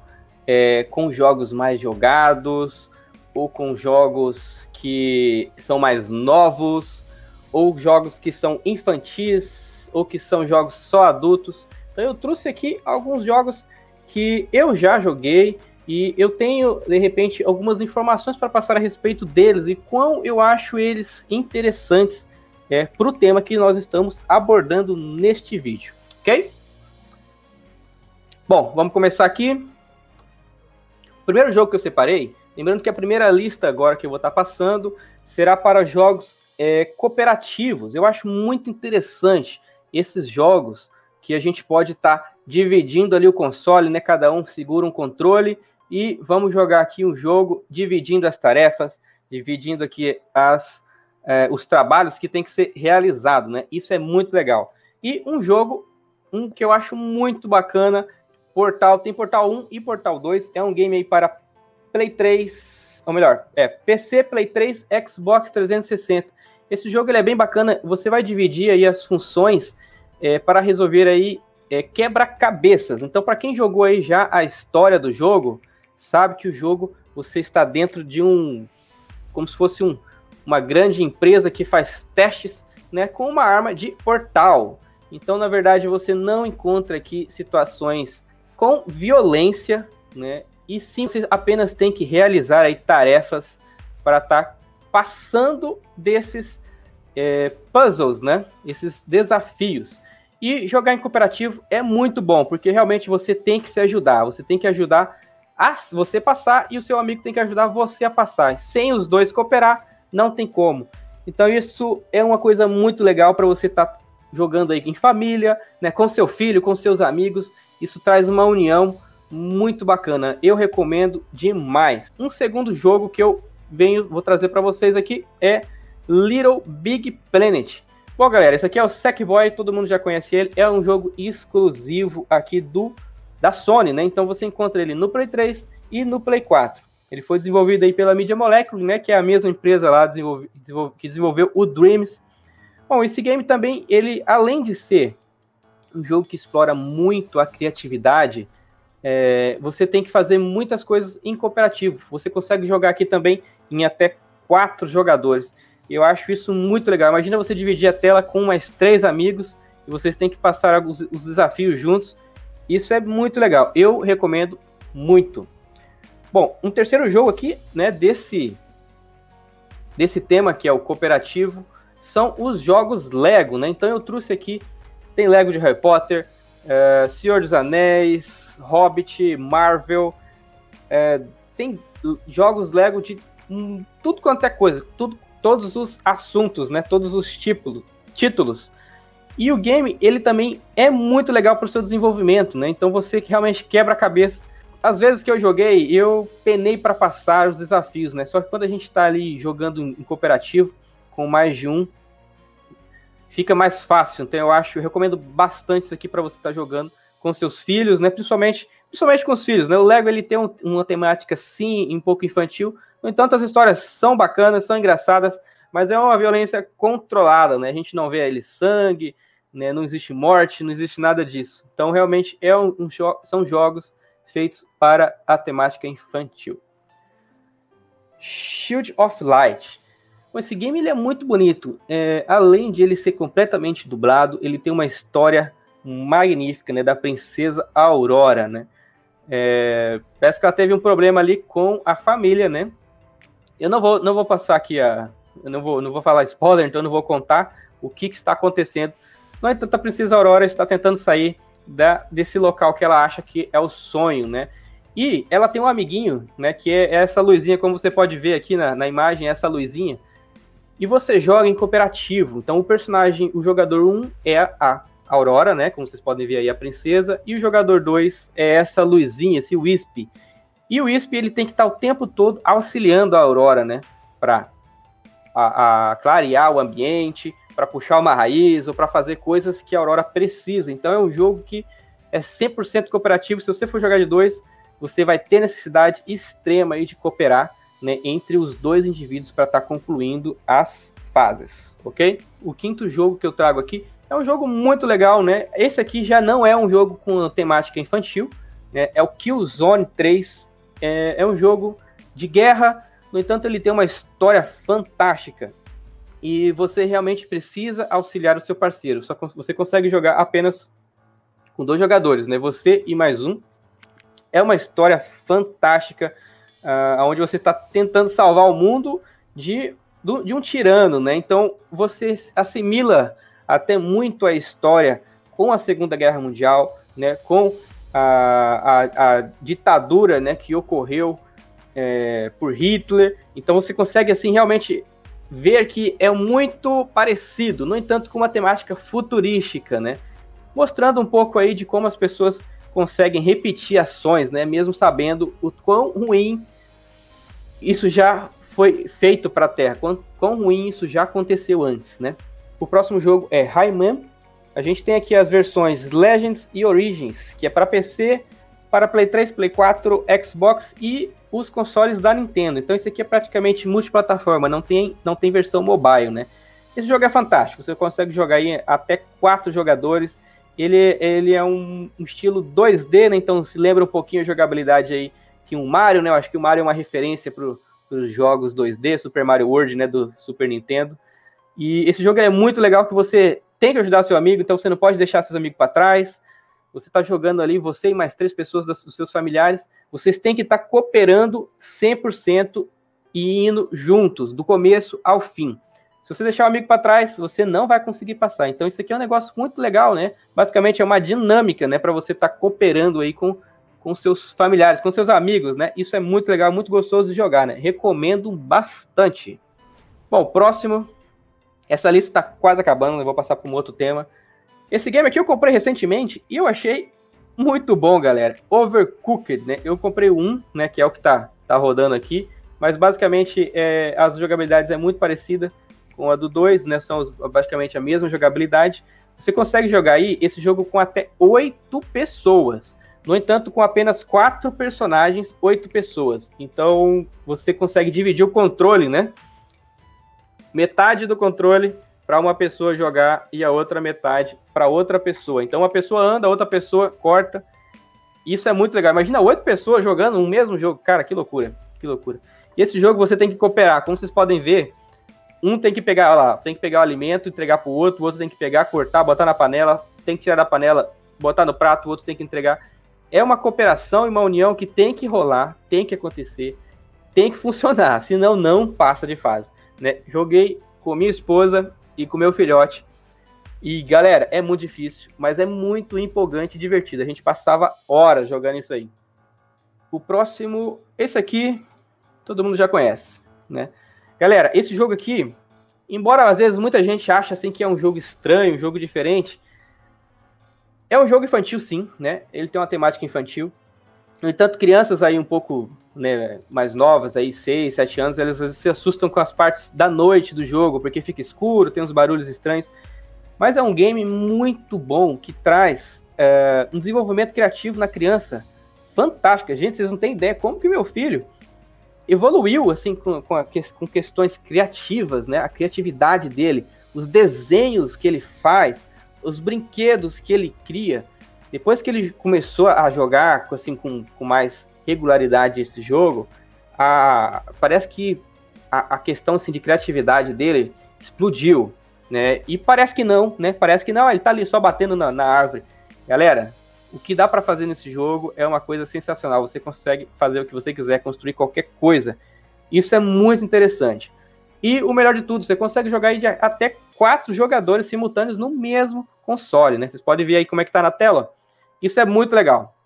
é, com jogos mais jogados, ou com jogos que são mais novos, ou jogos que são infantis, ou que são jogos só adultos. Então eu trouxe aqui alguns jogos que eu já joguei e eu tenho, de repente, algumas informações para passar a respeito deles e quão eu acho eles interessantes é, para o tema que nós estamos abordando neste vídeo, ok? Bom, vamos começar aqui. O primeiro jogo que eu separei Lembrando que a primeira lista agora que eu vou estar passando será para jogos é, cooperativos. Eu acho muito interessante esses jogos que a gente pode estar dividindo ali o console, né? Cada um segura um controle e vamos jogar aqui um jogo dividindo as tarefas, dividindo aqui as, é, os trabalhos que tem que ser realizado, né? Isso é muito legal. E um jogo, um que eu acho muito bacana, Portal, tem Portal 1 e Portal 2, é um game aí para Play 3, ou melhor, é PC, Play 3, Xbox 360. Esse jogo ele é bem bacana. Você vai dividir aí as funções é, para resolver aí é, quebra-cabeças. Então, para quem jogou aí já a história do jogo, sabe que o jogo você está dentro de um, como se fosse um, uma grande empresa que faz testes, né, com uma arma de portal. Então, na verdade, você não encontra aqui situações com violência, né? E sim, você apenas tem que realizar aí tarefas para estar tá passando desses é, puzzles, né? Esses desafios. E jogar em cooperativo é muito bom, porque realmente você tem que se ajudar, você tem que ajudar a você passar e o seu amigo tem que ajudar você a passar. Sem os dois cooperar, não tem como. Então isso é uma coisa muito legal para você estar tá jogando aí em família, né, com seu filho, com seus amigos. Isso traz uma união muito bacana. Eu recomendo demais. Um segundo jogo que eu venho, vou trazer para vocês aqui é Little Big Planet. Bom, galera, esse aqui é o Sackboy, todo mundo já conhece ele. É um jogo exclusivo aqui do da Sony, né? Então você encontra ele no Play 3 e no Play 4. Ele foi desenvolvido aí pela Media Molecule, né? Que é a mesma empresa lá que desenvolveu o Dreams. Bom, esse game também, ele além de ser um jogo que explora muito a criatividade, é, você tem que fazer muitas coisas em cooperativo. Você consegue jogar aqui também em até quatro jogadores. Eu acho isso muito legal. Imagina você dividir a tela com mais três amigos e vocês têm que passar os desafios juntos. Isso é muito legal. Eu recomendo muito. Bom, um terceiro jogo aqui, né, desse desse tema que é o cooperativo, são os jogos Lego, né? Então eu trouxe aqui tem Lego de Harry Potter, é, Senhor dos Anéis, Hobbit, Marvel, é, tem jogos Lego de hum, tudo quanto é coisa, tudo, todos os assuntos, né? Todos os títulos, títulos. E o game, ele também é muito legal para o seu desenvolvimento, né? Então você realmente quebra a cabeça. Às vezes que eu joguei, eu penei para passar os desafios, né? Só que quando a gente está ali jogando em cooperativo, com mais de um, fica mais fácil. Então eu acho, eu recomendo bastante isso aqui para você estar tá jogando com seus filhos, né? Principalmente, principalmente com os filhos, né? O Lego ele tem um, uma temática sim um pouco infantil, no entanto as histórias são bacanas, são engraçadas, mas é uma violência controlada, né? A gente não vê ali sangue, né? Não existe morte, não existe nada disso. Então realmente é um, um são jogos feitos para a temática infantil. Shield of Light. Bom, esse game ele é muito bonito. É, além de ele ser completamente dublado, ele tem uma história magnífica, né, da princesa Aurora, né? É, parece que ela teve um problema ali com a família, né? Eu não vou, não vou passar aqui a, eu não vou, não vou falar spoiler, então eu não vou contar o que, que está acontecendo. No entanto, a princesa Aurora está tentando sair da, desse local que ela acha que é o sonho, né? E ela tem um amiguinho, né? Que é essa luzinha, como você pode ver aqui na, na imagem, essa luzinha. e você joga em cooperativo. Então o personagem, o jogador 1 é a Aurora, né? Como vocês podem ver aí, a princesa. E o jogador 2 é essa luzinha, esse Wisp. E o Wisp ele tem que estar o tempo todo auxiliando a Aurora, né? Para a, a clarear o ambiente, para puxar uma raiz ou para fazer coisas que a Aurora precisa. Então é um jogo que é 100% cooperativo. Se você for jogar de dois, você vai ter necessidade extrema de cooperar né, entre os dois indivíduos para estar tá concluindo as fases, ok? O quinto jogo que eu trago aqui é um jogo muito legal, né? Esse aqui já não é um jogo com temática infantil, né? É o Killzone 3. É, é um jogo de guerra, no entanto, ele tem uma história fantástica. E você realmente precisa auxiliar o seu parceiro. Só você consegue jogar apenas com dois jogadores, né? Você e mais um. É uma história fantástica uh, onde você está tentando salvar o mundo de, de um tirano, né? Então você assimila até muito a história com a Segunda Guerra Mundial, né? Com a, a, a ditadura, né? Que ocorreu é, por Hitler. Então você consegue assim realmente ver que é muito parecido, no entanto com uma temática futurística, né? Mostrando um pouco aí de como as pessoas conseguem repetir ações, né? Mesmo sabendo o quão ruim isso já foi feito para a Terra, quão, quão ruim isso já aconteceu antes, né? O próximo jogo é Rayman. A gente tem aqui as versões Legends e Origins, que é para PC, para Play 3, Play 4, Xbox e os consoles da Nintendo. Então isso aqui é praticamente multiplataforma, não tem, não tem versão mobile, né? Esse jogo é fantástico, você consegue jogar aí até quatro jogadores. Ele, ele é um, um estilo 2D, né? Então se lembra um pouquinho a jogabilidade aí que um Mario, né? Eu acho que o Mario é uma referência para os jogos 2D, Super Mario World, né? Do Super Nintendo. E esse jogo é muito legal que você tem que ajudar seu amigo, então você não pode deixar seus amigos para trás. Você está jogando ali, você e mais três pessoas dos seus familiares, vocês têm que estar tá cooperando 100% e indo juntos, do começo ao fim. Se você deixar o amigo para trás, você não vai conseguir passar. Então isso aqui é um negócio muito legal, né? Basicamente é uma dinâmica, né, para você estar tá cooperando aí com com seus familiares, com seus amigos, né? Isso é muito legal, muito gostoso de jogar, né? Recomendo bastante. Bom, próximo. Essa lista está quase acabando, eu vou passar para um outro tema. Esse game aqui eu comprei recentemente e eu achei muito bom, galera. Overcooked, né? Eu comprei um, né? Que é o que tá, tá rodando aqui. Mas basicamente é, as jogabilidades é muito parecida com a do 2, né? São basicamente a mesma jogabilidade. Você consegue jogar aí esse jogo com até oito pessoas. No entanto, com apenas quatro personagens, oito pessoas. Então, você consegue dividir o controle, né? Metade do controle para uma pessoa jogar e a outra metade para outra pessoa. Então, uma pessoa anda, outra pessoa corta. Isso é muito legal. Imagina oito pessoas jogando um mesmo jogo. Cara, que loucura. Que loucura. E esse jogo você tem que cooperar. Como vocês podem ver, um tem que pegar lá, tem que pegar o alimento, entregar para o outro, o outro tem que pegar, cortar, botar na panela, tem que tirar da panela, botar no prato, o outro tem que entregar é uma cooperação e uma união que tem que rolar, tem que acontecer, tem que [LAUGHS] funcionar, senão não passa de fase. Né? Joguei com minha esposa e com meu filhote. E galera, é muito difícil, mas é muito empolgante e divertido. A gente passava horas jogando isso aí. O próximo, esse aqui, todo mundo já conhece, né? Galera, esse jogo aqui, embora às vezes muita gente ache assim que é um jogo estranho, um jogo diferente, é um jogo infantil, sim, né? Ele tem uma temática infantil. No entanto, crianças aí um pouco né, mais novas, aí 6, 7 anos, elas se assustam com as partes da noite do jogo, porque fica escuro, tem uns barulhos estranhos. Mas é um game muito bom que traz é, um desenvolvimento criativo na criança fantástico. Gente, vocês não têm ideia como que meu filho evoluiu assim com, com, a, com questões criativas, né? A criatividade dele, os desenhos que ele faz, os brinquedos que ele cria, depois que ele começou a jogar assim com, com mais regularidade esse jogo, a, parece que a, a, questão assim, de criatividade dele explodiu, né? E parece que não, né? Parece que não, ele tá ali só batendo na, na árvore. Galera, o que dá para fazer nesse jogo é uma coisa sensacional. Você consegue fazer o que você quiser, construir qualquer coisa. Isso é muito interessante. E o melhor de tudo, você consegue jogar até quatro jogadores simultâneos no mesmo console, né? Vocês podem ver aí como é que tá na tela. Isso é muito legal.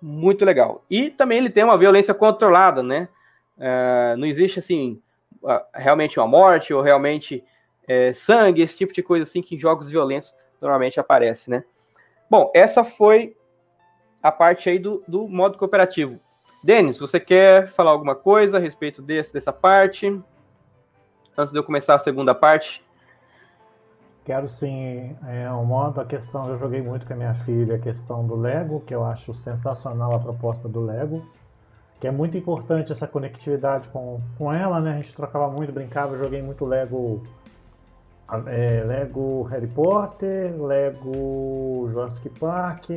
Muito legal. E também ele tem uma violência controlada, né? Uh, não existe assim realmente uma morte ou realmente é, sangue, esse tipo de coisa assim que em jogos violentos normalmente aparece, né? Bom, essa foi a parte aí do, do modo cooperativo. Denis, você quer falar alguma coisa a respeito desse, dessa parte? Antes de eu começar a segunda parte. Quero sim, é, um modo, a questão, eu joguei muito com a minha filha, a questão do Lego, que eu acho sensacional a proposta do Lego, que é muito importante essa conectividade com, com ela, né? A gente trocava muito, brincava, joguei muito Lego é, Lego Harry Potter, Lego Jurassic Park.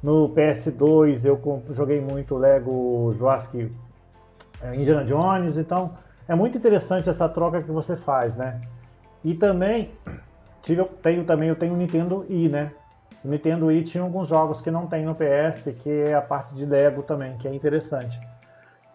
No PS2 eu joguei muito Lego Jurassic é, Indiana Jones, então é muito interessante essa troca que você faz, né? E também tive, tenho também eu tenho o Nintendo Wii, né? O Nintendo Wii tinha alguns jogos que não tem no PS, que é a parte de Lego também, que é interessante.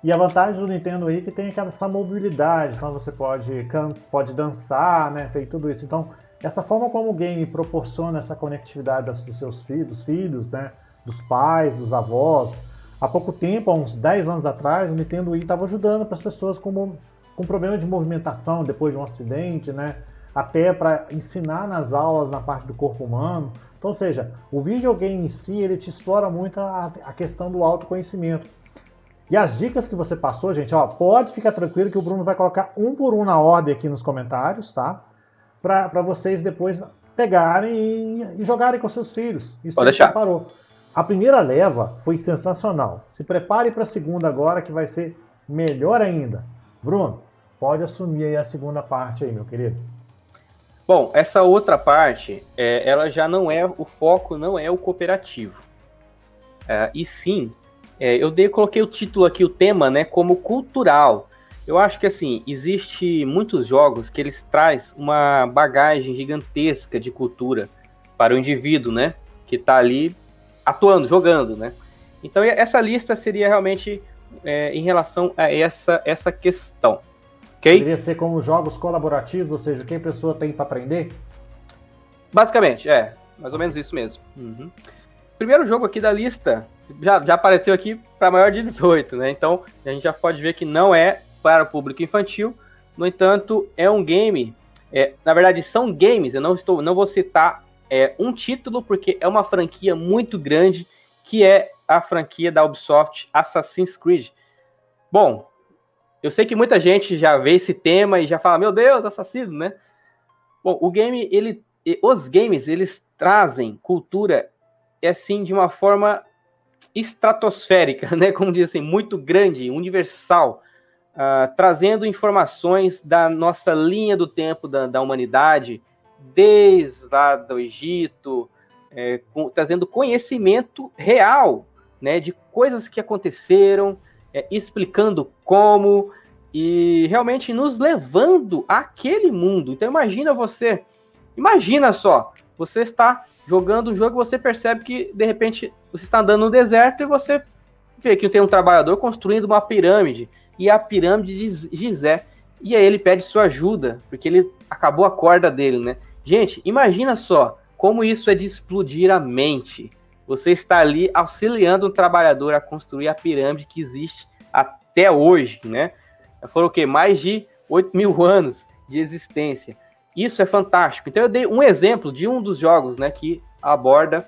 E a vantagem do Nintendo Wii é que tem essa mobilidade, então você pode, pode dançar, né? Tem tudo isso. Então, essa forma como o game proporciona essa conectividade dos seus filhos, dos filhos, né? Dos pais, dos avós. Há pouco tempo, há uns 10 anos atrás, o Nintendo Wii estava ajudando para as pessoas com, com problema de movimentação depois de um acidente, né? Até para ensinar nas aulas na parte do corpo humano. Então, ou seja, o videogame em si, ele te explora muito a, a questão do autoconhecimento. E as dicas que você passou, gente, ó, pode ficar tranquilo que o Bruno vai colocar um por um na ordem aqui nos comentários, tá? Para vocês depois pegarem e, e, jogarem com seus filhos. Isso pode deixar. Parou. A primeira leva foi sensacional. Se prepare para a segunda agora, que vai ser melhor ainda. Bruno, pode assumir aí a segunda parte aí, meu querido. Bom, essa outra parte, é, ela já não é o foco, não é o cooperativo. É, e sim é, eu dei, coloquei o título aqui, o tema, né, como cultural. Eu acho que assim, existe muitos jogos que eles traz uma bagagem gigantesca de cultura para o indivíduo, né, que está ali atuando, jogando, né. Então essa lista seria realmente é, em relação a essa essa questão. Okay? Poderia ser como jogos colaborativos, ou seja, quem a pessoa tem para aprender? Basicamente, é. Mais ou menos isso mesmo. Uhum. Primeiro jogo aqui da lista já, já apareceu aqui para maior de 18, né? Então a gente já pode ver que não é para o público infantil. No entanto, é um game. É, na verdade, são games. Eu não estou, não vou citar é, um título porque é uma franquia muito grande que é a franquia da Ubisoft Assassin's Creed. Bom, eu sei que muita gente já vê esse tema e já fala, meu Deus, assassino, né? Bom, o game, ele, os games, eles trazem cultura, assim, de uma forma estratosférica, [LAUGHS] né, como dizem, assim, muito grande, universal, uh, trazendo informações da nossa linha do tempo da, da humanidade, desde lá do Egito, é, com, trazendo conhecimento real, né, de coisas que aconteceram, é, explicando como e realmente nos levando àquele mundo. Então imagina você, imagina só, você está jogando o jogo, você percebe que de repente você está andando no deserto e você vê que tem um trabalhador construindo uma pirâmide e a pirâmide de Gizé. E aí ele pede sua ajuda, porque ele acabou a corda dele, né? Gente, imagina só como isso é de explodir a mente. Você está ali auxiliando um trabalhador a construir a pirâmide que existe até hoje, né? Foram o quê? Mais de 8 mil anos de existência. Isso é fantástico. Então eu dei um exemplo de um dos jogos, né, que aborda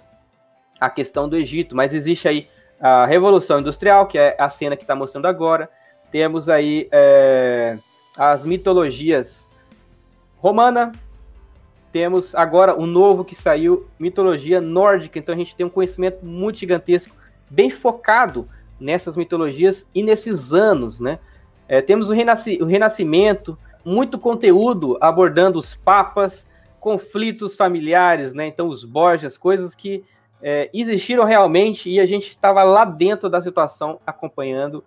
a questão do Egito, mas existe aí a Revolução Industrial, que é a cena que está mostrando agora. Temos aí é, as mitologias romana. Temos agora o novo que saiu, mitologia nórdica. Então a gente tem um conhecimento muito gigantesco, bem focado nessas mitologias e nesses anos, né? É, temos o, renasci o Renascimento, muito conteúdo abordando os papas, conflitos familiares, né? Então, os Borgias, coisas que é, existiram realmente e a gente estava lá dentro da situação acompanhando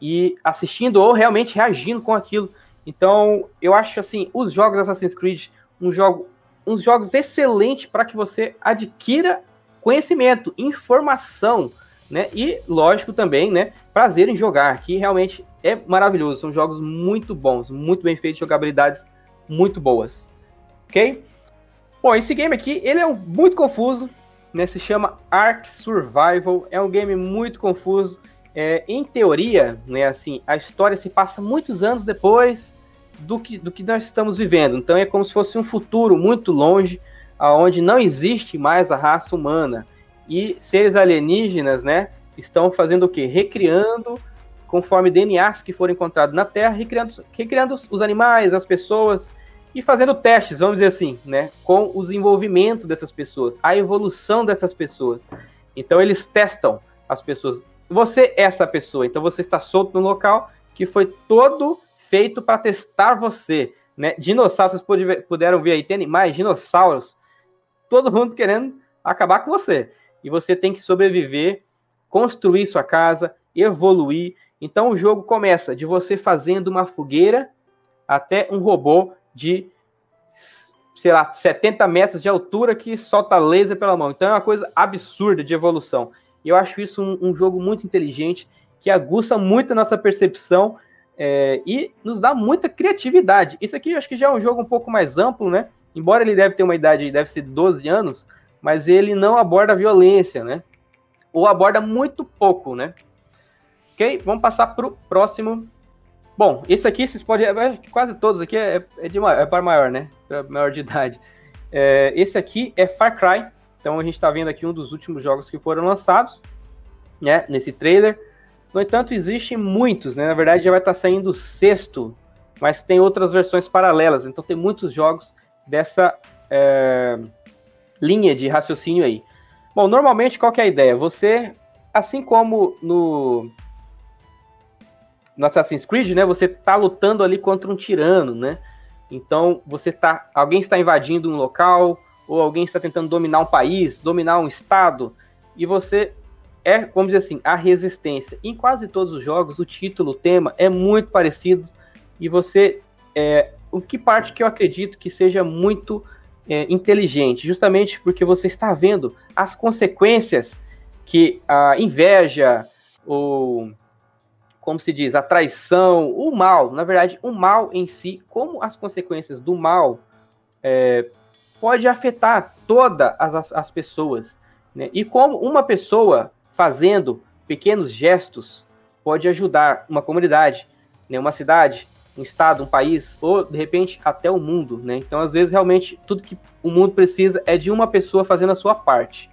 e assistindo ou realmente reagindo com aquilo. Então, eu acho assim, os jogos Assassin's Creed, um jogo, uns jogos excelentes para que você adquira conhecimento, informação, né? E lógico também, né, prazer em jogar, que realmente é maravilhoso. São jogos muito bons, muito bem feitos, jogabilidades muito boas. Ok? Bom, esse game aqui, ele é muito confuso, né? Se chama Ark Survival. É um game muito confuso. É, em teoria, né, assim, a história se passa muitos anos depois do que, do que nós estamos vivendo. Então é como se fosse um futuro muito longe, aonde não existe mais a raça humana. E seres alienígenas, né, estão fazendo o quê? Recriando, conforme DNAs que foram encontrados na Terra, recriando, recriando os animais, as pessoas, e fazendo testes, vamos dizer assim, né, com o desenvolvimento dessas pessoas, a evolução dessas pessoas. Então eles testam as pessoas. Você é essa pessoa, então você está solto no local que foi todo feito para testar você. Né? Dinossauros, vocês puderam ver aí, tem animais, dinossauros, todo mundo querendo acabar com você. E você tem que sobreviver, construir sua casa, evoluir. Então o jogo começa de você fazendo uma fogueira até um robô de, sei lá, 70 metros de altura que solta laser pela mão. Então é uma coisa absurda de evolução. E eu acho isso um, um jogo muito inteligente, que aguça muito a nossa percepção é, e nos dá muita criatividade. Isso aqui eu acho que já é um jogo um pouco mais amplo, né? Embora ele deve ter uma idade, deve ser de 12 anos, mas ele não aborda violência, né? Ou aborda muito pouco, né? Ok? Vamos passar para o próximo. Bom, esse aqui vocês podem. Acho que quase todos aqui é, é, de, é para maior, né? Para maior de idade. É, esse aqui é Far Cry. Então a gente está vendo aqui um dos últimos jogos que foram lançados, né? Nesse trailer. No entanto, existem muitos, né? Na verdade, já vai estar saindo o sexto, mas tem outras versões paralelas. Então, tem muitos jogos dessa é, linha de raciocínio aí. Bom, normalmente, qual é a ideia? Você, assim como no, no Assassin's Creed, né? Você está lutando ali contra um tirano, né? Então, você tá, alguém está invadindo um local, ou alguém está tentando dominar um país, dominar um estado, e você é, vamos dizer assim, a resistência. Em quase todos os jogos, o título, o tema é muito parecido e você, é, o que parte que eu acredito que seja muito é, inteligente, justamente porque você está vendo as consequências que a inveja, ou como se diz, a traição, o mal, na verdade, o mal em si, como as consequências do mal é, pode afetar todas as, as pessoas. Né? E como uma pessoa fazendo pequenos gestos pode ajudar uma comunidade, né, uma cidade, um estado, um país, ou de repente até o mundo, né? Então, às vezes, realmente, tudo que o mundo precisa é de uma pessoa fazendo a sua parte.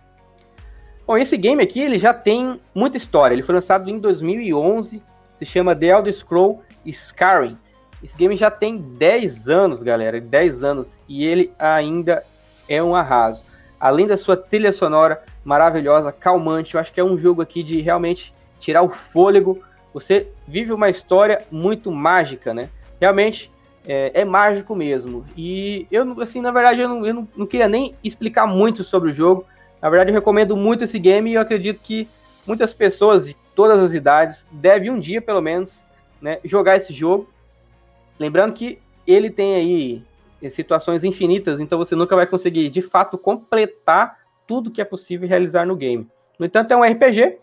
Bom, esse game aqui, ele já tem muita história. Ele foi lançado em 2011, se chama The Elder Scroll Skyrim. Esse game já tem 10 anos, galera, 10 anos, e ele ainda é um arraso. Além da sua trilha sonora, maravilhosa, calmante. Eu acho que é um jogo aqui de realmente tirar o fôlego. Você vive uma história muito mágica, né? Realmente é, é mágico mesmo. E eu, assim, na verdade, eu, não, eu não, não, queria nem explicar muito sobre o jogo. Na verdade, eu recomendo muito esse game e eu acredito que muitas pessoas de todas as idades devem um dia, pelo menos, né, jogar esse jogo. Lembrando que ele tem aí situações infinitas, então você nunca vai conseguir de fato completar tudo que é possível realizar no game. No entanto, é um RPG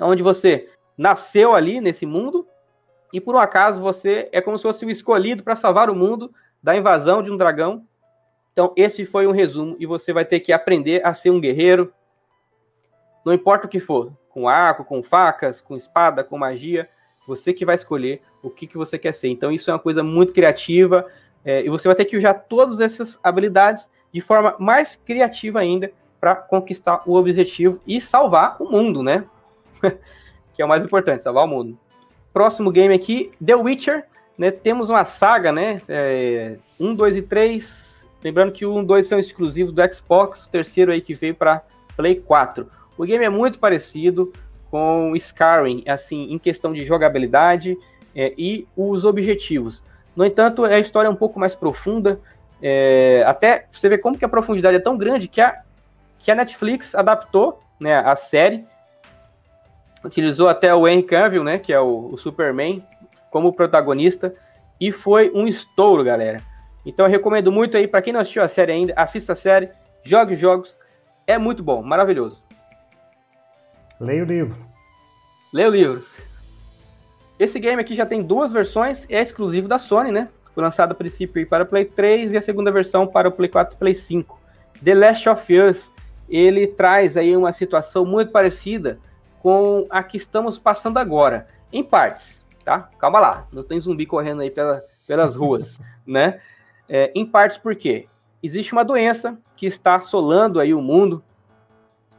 onde você nasceu ali nesse mundo e por um acaso você é como se fosse o escolhido para salvar o mundo da invasão de um dragão. Então, esse foi um resumo e você vai ter que aprender a ser um guerreiro. Não importa o que for, com arco, com facas, com espada, com magia, você que vai escolher o que, que você quer ser. Então, isso é uma coisa muito criativa é, e você vai ter que usar todas essas habilidades de forma mais criativa ainda para conquistar o objetivo e salvar o mundo, né? [LAUGHS] que é o mais importante, salvar o mundo. Próximo game aqui, The Witcher. Né, temos uma saga, né? É, 1, 2 e 3. Lembrando que o 1 e 2 são exclusivos do Xbox, o terceiro aí que veio para Play 4. O game é muito parecido com Skyrim, assim, em questão de jogabilidade é, e os objetivos. No entanto, a história é um pouco mais profunda. É, até você vê como que a profundidade é tão grande que a que a Netflix adaptou né, a série, utilizou até o Henry Cavill, né, que é o, o Superman, como protagonista, e foi um estouro, galera. Então eu recomendo muito aí, para quem não assistiu a série ainda, assista a série, jogue os jogos, é muito bom, maravilhoso. Leia o livro. Leia o livro. Esse game aqui já tem duas versões, é exclusivo da Sony, né? Foi lançado a princípio para o Play 3 e a segunda versão para o Play 4 e Play 5. The Last of Us ele traz aí uma situação muito parecida com a que estamos passando agora, em partes, tá? Calma lá, não tem zumbi correndo aí pela, pelas [LAUGHS] ruas, né? É, em partes porque existe uma doença que está assolando aí o mundo.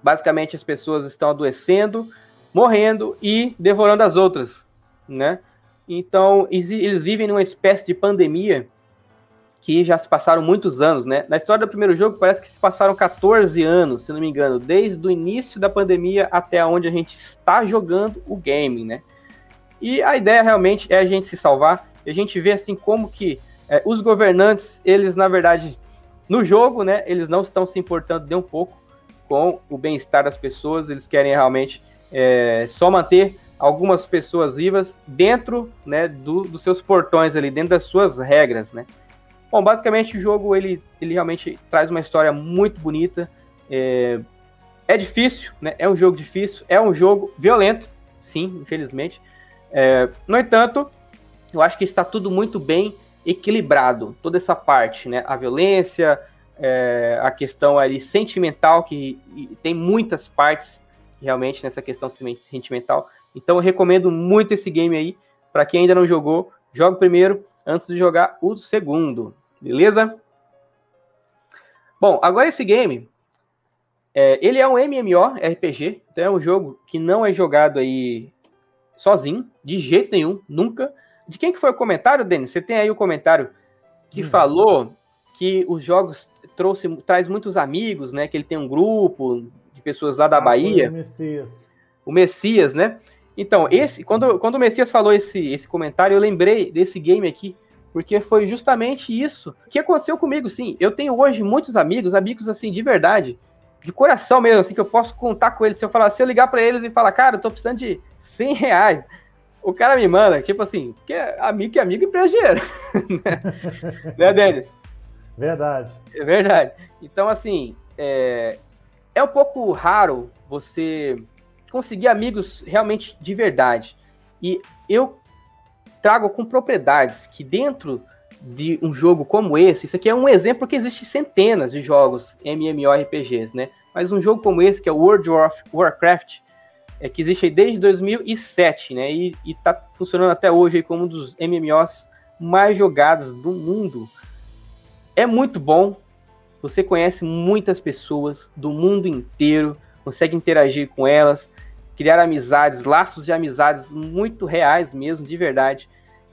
Basicamente, as pessoas estão adoecendo, morrendo e devorando as outras, né? Então, eles vivem numa espécie de pandemia que já se passaram muitos anos, né? Na história do primeiro jogo, parece que se passaram 14 anos, se não me engano, desde o início da pandemia até onde a gente está jogando o game, né? E a ideia realmente é a gente se salvar. A gente vê assim como que é, os governantes, eles na verdade, no jogo, né? Eles não estão se importando nem um pouco com o bem-estar das pessoas. Eles querem realmente é, só manter algumas pessoas vivas dentro, né, do, dos seus portões ali, dentro das suas regras, né? Bom, basicamente o jogo ele, ele realmente traz uma história muito bonita. É, é difícil, né? É um jogo difícil, é um jogo violento, sim, infelizmente. É, no entanto, eu acho que está tudo muito bem equilibrado, toda essa parte, né? A violência, é, a questão ali sentimental, que tem muitas partes realmente nessa questão sentimental. Então eu recomendo muito esse game aí. Para quem ainda não jogou, jogue primeiro antes de jogar o segundo. Beleza? Bom, agora esse game, é, ele é um MMORPG, então é um jogo que não é jogado aí sozinho, de jeito nenhum, nunca. De quem que foi o comentário, Denis? Você tem aí o comentário que hum. falou que os jogos trouxe, traz muitos amigos, né? Que ele tem um grupo de pessoas lá da ah, Bahia. O Messias. O Messias, né? Então, esse, quando, quando o Messias falou esse, esse comentário, eu lembrei desse game aqui, porque foi justamente isso que aconteceu comigo, sim. Eu tenho hoje muitos amigos, amigos assim, de verdade, de coração mesmo, assim, que eu posso contar com eles. Se eu falar, se eu ligar para eles e falar, cara, eu tô precisando de 100 reais, o cara me manda, tipo assim, porque amigo que amigo empresta dinheiro. né, [LAUGHS] né Denis? Verdade. É verdade. Então, assim, é, é um pouco raro você conseguir amigos realmente de verdade. E eu trago com propriedades que dentro de um jogo como esse, isso aqui é um exemplo que existe centenas de jogos MMORPGs, né? Mas um jogo como esse, que é o World of Warcraft, é que existe desde 2007, né? E, está funcionando até hoje como um dos MMOs mais jogados do mundo. É muito bom. Você conhece muitas pessoas do mundo inteiro, consegue interagir com elas, criar amizades, laços de amizades muito reais mesmo, de verdade.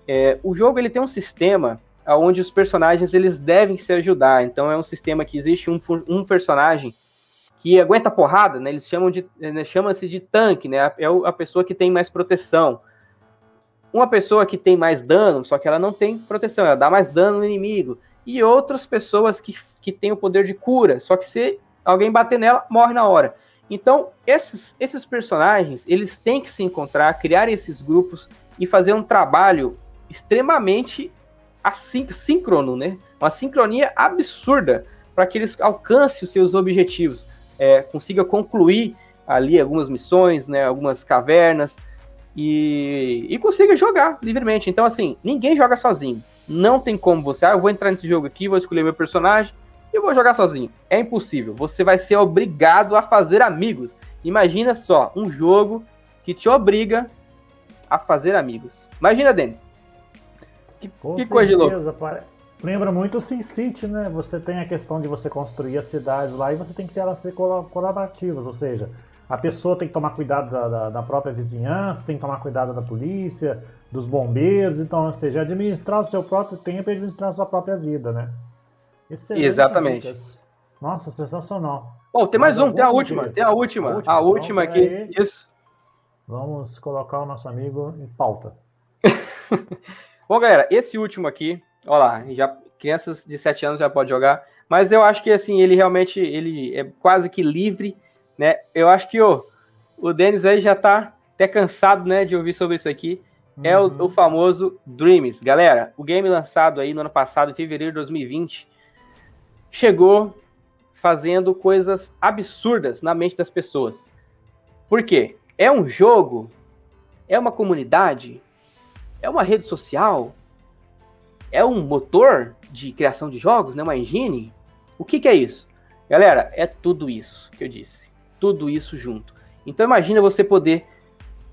É, o jogo ele tem um sistema onde os personagens eles devem se ajudar. Então é um sistema que existe um, um personagem que aguenta porrada, né? Eles chamam de né, chama-se de tanque, né? É a pessoa que tem mais proteção. Uma pessoa que tem mais dano, só que ela não tem proteção, ela dá mais dano no inimigo. E outras pessoas que, que têm o poder de cura, só que se alguém bater nela, morre na hora. Então, esses, esses personagens, eles têm que se encontrar, criar esses grupos e fazer um trabalho extremamente assíncrono, né? Uma sincronia absurda para que eles alcancem os seus objetivos, é, consiga concluir ali algumas missões, né? Algumas cavernas e, e consiga jogar livremente. Então, assim, ninguém joga sozinho. Não tem como você, ah, eu vou entrar nesse jogo aqui, vou escolher meu personagem eu vou jogar sozinho. É impossível. Você vai ser obrigado a fazer amigos. Imagina só, um jogo que te obriga a fazer amigos. Imagina, Denis. Que, que coisa de louco. Para... Lembra muito o SimCity, né? Você tem a questão de você construir as cidades lá e você tem que ter elas ser colaborativas, ou seja, a pessoa tem que tomar cuidado da, da, da, própria vizinhança, tem que tomar cuidado da polícia, dos bombeiros, então, ou seja, administrar o seu próprio tempo e administrar a sua própria vida, né? Excelente Exatamente. Dicas. Nossa, sensacional. Bom, tem mais, mais um, tem a última, tem a última. A última, a última então, aqui. Aí, Isso. Vamos colocar o nosso amigo em pauta. [LAUGHS] Bom, galera, esse último aqui, olha lá, já, crianças de 7 anos já pode jogar, mas eu acho que assim, ele realmente ele é quase que livre, né? Eu acho que o, o Denis aí já tá até cansado, né, de ouvir sobre isso aqui. É uhum. o, o famoso Dreams. Galera, o game lançado aí no ano passado, em fevereiro de 2020, chegou fazendo coisas absurdas na mente das pessoas. Por quê? É um jogo? É uma comunidade? É uma rede social? É um motor de criação de jogos, né? uma engine? O que, que é isso? Galera, é tudo isso que eu disse. Tudo isso junto. Então imagina você poder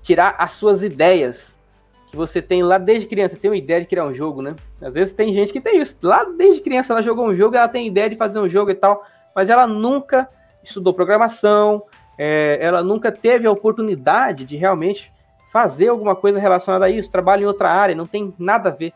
tirar as suas ideias que você tem lá desde criança, tem uma ideia de criar um jogo, né? Às vezes tem gente que tem isso. Lá desde criança ela jogou um jogo, ela tem ideia de fazer um jogo e tal, mas ela nunca estudou programação, é, ela nunca teve a oportunidade de realmente fazer alguma coisa relacionada a isso, trabalha em outra área, não tem nada a ver.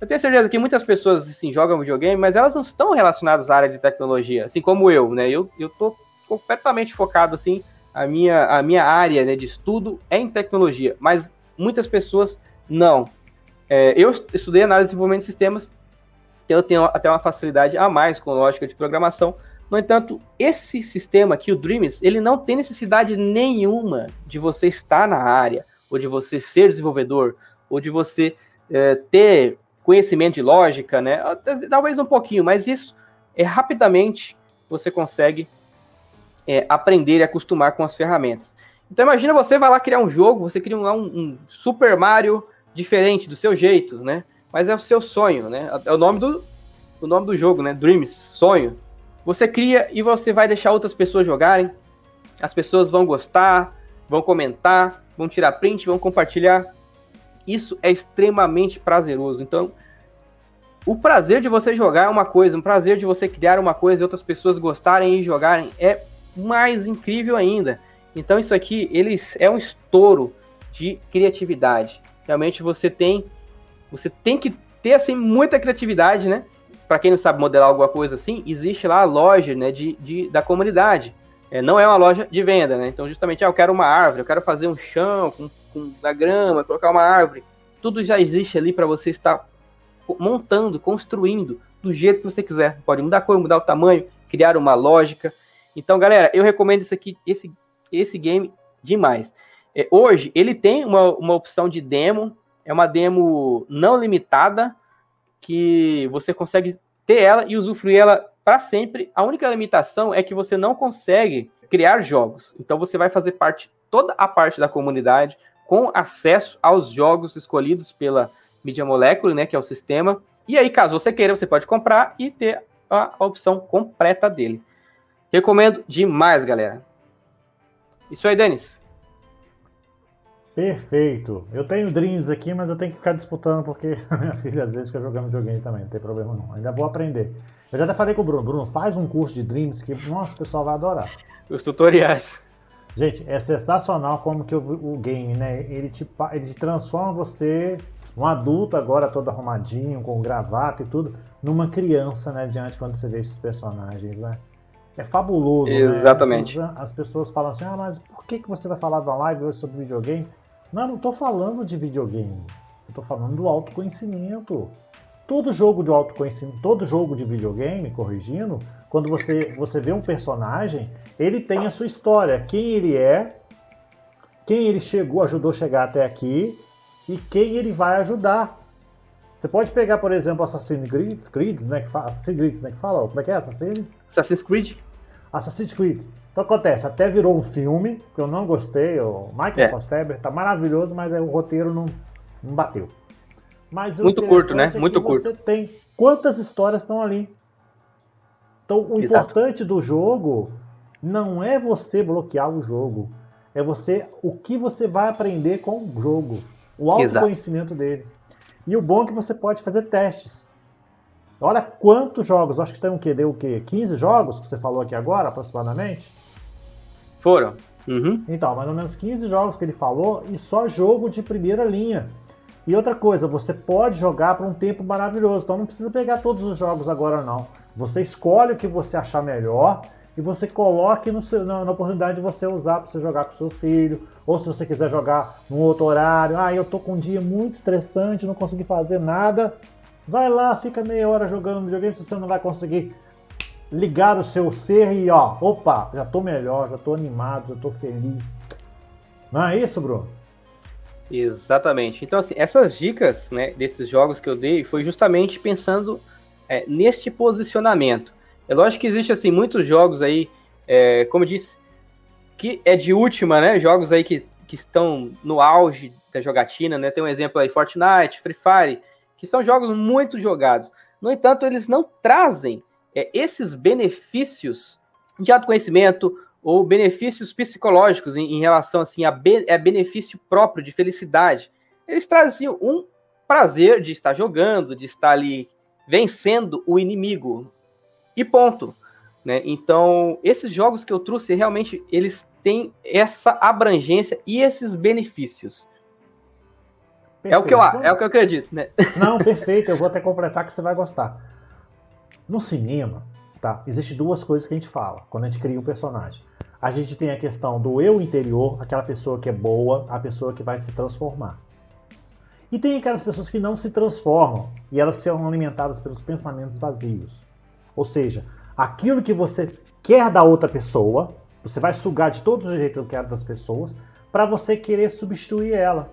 Eu tenho certeza que muitas pessoas assim, jogam videogame, mas elas não estão relacionadas à área de tecnologia, assim como eu, né? Eu, eu tô completamente focado assim, a minha, a minha área né, de estudo é em tecnologia, mas muitas pessoas não. É, eu estudei análise de desenvolvimento de sistemas, eu tenho até uma facilidade a mais com lógica de programação. No entanto, esse sistema aqui, o Dreams, ele não tem necessidade nenhuma de você estar na área, ou de você ser desenvolvedor, ou de você é, ter conhecimento de lógica, né? Talvez um pouquinho, mas isso é rapidamente você consegue é, aprender e acostumar com as ferramentas. Então imagina você vai lá criar um jogo, você cria um, um, Super Mario diferente, do seu jeito, né? Mas é o seu sonho, né? É o nome do, o nome do jogo, né? Dreams, sonho. Você cria e você vai deixar outras pessoas jogarem. As pessoas vão gostar, vão comentar, vão tirar print, vão compartilhar. Isso é extremamente prazeroso. Então, o prazer de você jogar é uma coisa, o prazer de você criar uma coisa e outras pessoas gostarem e jogarem é mais incrível ainda. Então isso aqui, eles é um estouro de criatividade. Realmente você tem você tem que ter assim muita criatividade, né? Para quem não sabe modelar alguma coisa assim, existe lá a loja, né, de, de da comunidade. É, não é uma loja de venda, né? Então justamente, ah, eu quero uma árvore, eu quero fazer um chão com, com da grama, colocar uma árvore. Tudo já existe ali para você estar montando, construindo do jeito que você quiser. Pode mudar a cor, mudar o tamanho, criar uma lógica. Então, galera, eu recomendo isso aqui, esse esse game demais. É, hoje, ele tem uma, uma opção de demo, é uma demo não limitada, que você consegue ter ela e usufruir ela para sempre. A única limitação é que você não consegue criar jogos. Então você vai fazer parte, toda a parte da comunidade, com acesso aos jogos escolhidos pela Media Molecule, né, que é o sistema. E aí, caso você queira, você pode comprar e ter a opção completa dele. Recomendo demais, galera. Isso aí, Denis. Perfeito. Eu tenho Dreams aqui, mas eu tenho que ficar disputando porque [LAUGHS] a minha filha às vezes fica jogando videogame também, não tem problema não. Ainda vou aprender. Eu já até falei com o Bruno. Bruno, faz um curso de Dreams que, nossa, o pessoal vai adorar. Os tutoriais. Gente, é sensacional como que o, o game, né? Ele te, ele te transforma você, um adulto agora todo arrumadinho, com gravata e tudo, numa criança, né? Diante quando você vê esses personagens, né? É fabuloso. Né? Exatamente. Né? As, pessoas, as, pessoas, falam assim: ah, mas por que, que você vai falar da live hoje sobre videogame? Não, eu não estou falando de videogame. Eu estou falando do autoconhecimento. Todo jogo de autoconhecimento, todo jogo de videogame, corrigindo, quando você, você vê um personagem, ele tem a sua história, quem ele é, quem ele chegou, ajudou a chegar até aqui e quem ele vai ajudar. Você pode pegar, por exemplo, Assassin's Creed, né, que fala, Assassin's Creed, né, que fala, como é que é Assassin's? Assassin's Creed. Assassin's Creed. Então acontece, até virou um filme, que eu não gostei, o Michael é. Fassbender tá maravilhoso, mas o roteiro não, não bateu. Mas Muito curto, né? É Muito curto. Você tem quantas histórias estão ali. Então o Exato. importante do jogo não é você bloquear o jogo, é você o que você vai aprender com o jogo, o autoconhecimento Exato. dele. E o bom é que você pode fazer testes. Olha quantos jogos, acho que tem o quê? Deu o quê? 15 jogos que você falou aqui agora, aproximadamente? Foram. Uhum. Então, mais ou menos 15 jogos que ele falou e só jogo de primeira linha. E outra coisa, você pode jogar por um tempo maravilhoso, então não precisa pegar todos os jogos agora não. Você escolhe o que você achar melhor e você coloque no seu, na, na, oportunidade de você usar para você jogar com seu filho, ou se você quiser jogar num outro horário. Ah, eu tô com um dia muito estressante, não consegui fazer nada. Vai lá, fica meia hora jogando videogame se você não vai conseguir ligar o seu ser e ó, opa, já tô melhor, já tô animado, já tô feliz. Não é isso, Bruno? Exatamente. Então, assim, essas dicas né, desses jogos que eu dei foi justamente pensando é, neste posicionamento. É lógico que existe assim muitos jogos aí, é, como eu disse, que é de última, né? Jogos aí que, que estão no auge da jogatina, né? Tem um exemplo aí, Fortnite, Free Fire, que são jogos muito jogados. No entanto, eles não trazem é, esses benefícios de autoconhecimento ou benefícios psicológicos em, em relação assim a, be, a, benefício próprio de felicidade. eles traziam um prazer de estar jogando, de estar ali vencendo o inimigo. E ponto. Né? Então, esses jogos que eu trouxe, realmente, eles têm essa abrangência e esses benefícios. É o, que eu, é o que eu acredito, né? Não, perfeito. Eu vou até completar que você vai gostar. No cinema, tá? Existem duas coisas que a gente fala quando a gente cria um personagem. A gente tem a questão do eu interior, aquela pessoa que é boa, a pessoa que vai se transformar. E tem aquelas pessoas que não se transformam e elas são alimentadas pelos pensamentos vazios. Ou seja, aquilo que você quer da outra pessoa, você vai sugar de todos os jeitos que quer das pessoas para você querer substituir ela.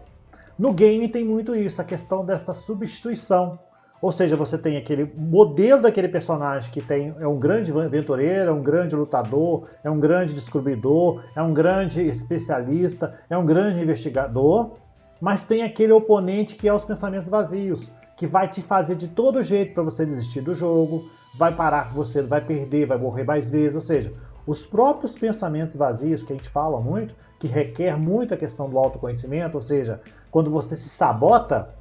No game tem muito isso, a questão dessa substituição. Ou seja, você tem aquele modelo daquele personagem que tem é um grande aventureiro, é um grande lutador, é um grande descobridor, é um grande especialista, é um grande investigador, mas tem aquele oponente que é os pensamentos vazios, que vai te fazer de todo jeito para você desistir do jogo, vai parar com você, vai perder, vai morrer mais vezes, ou seja, os próprios pensamentos vazios que a gente fala muito, que requer muito a questão do autoconhecimento, ou seja, quando você se sabota,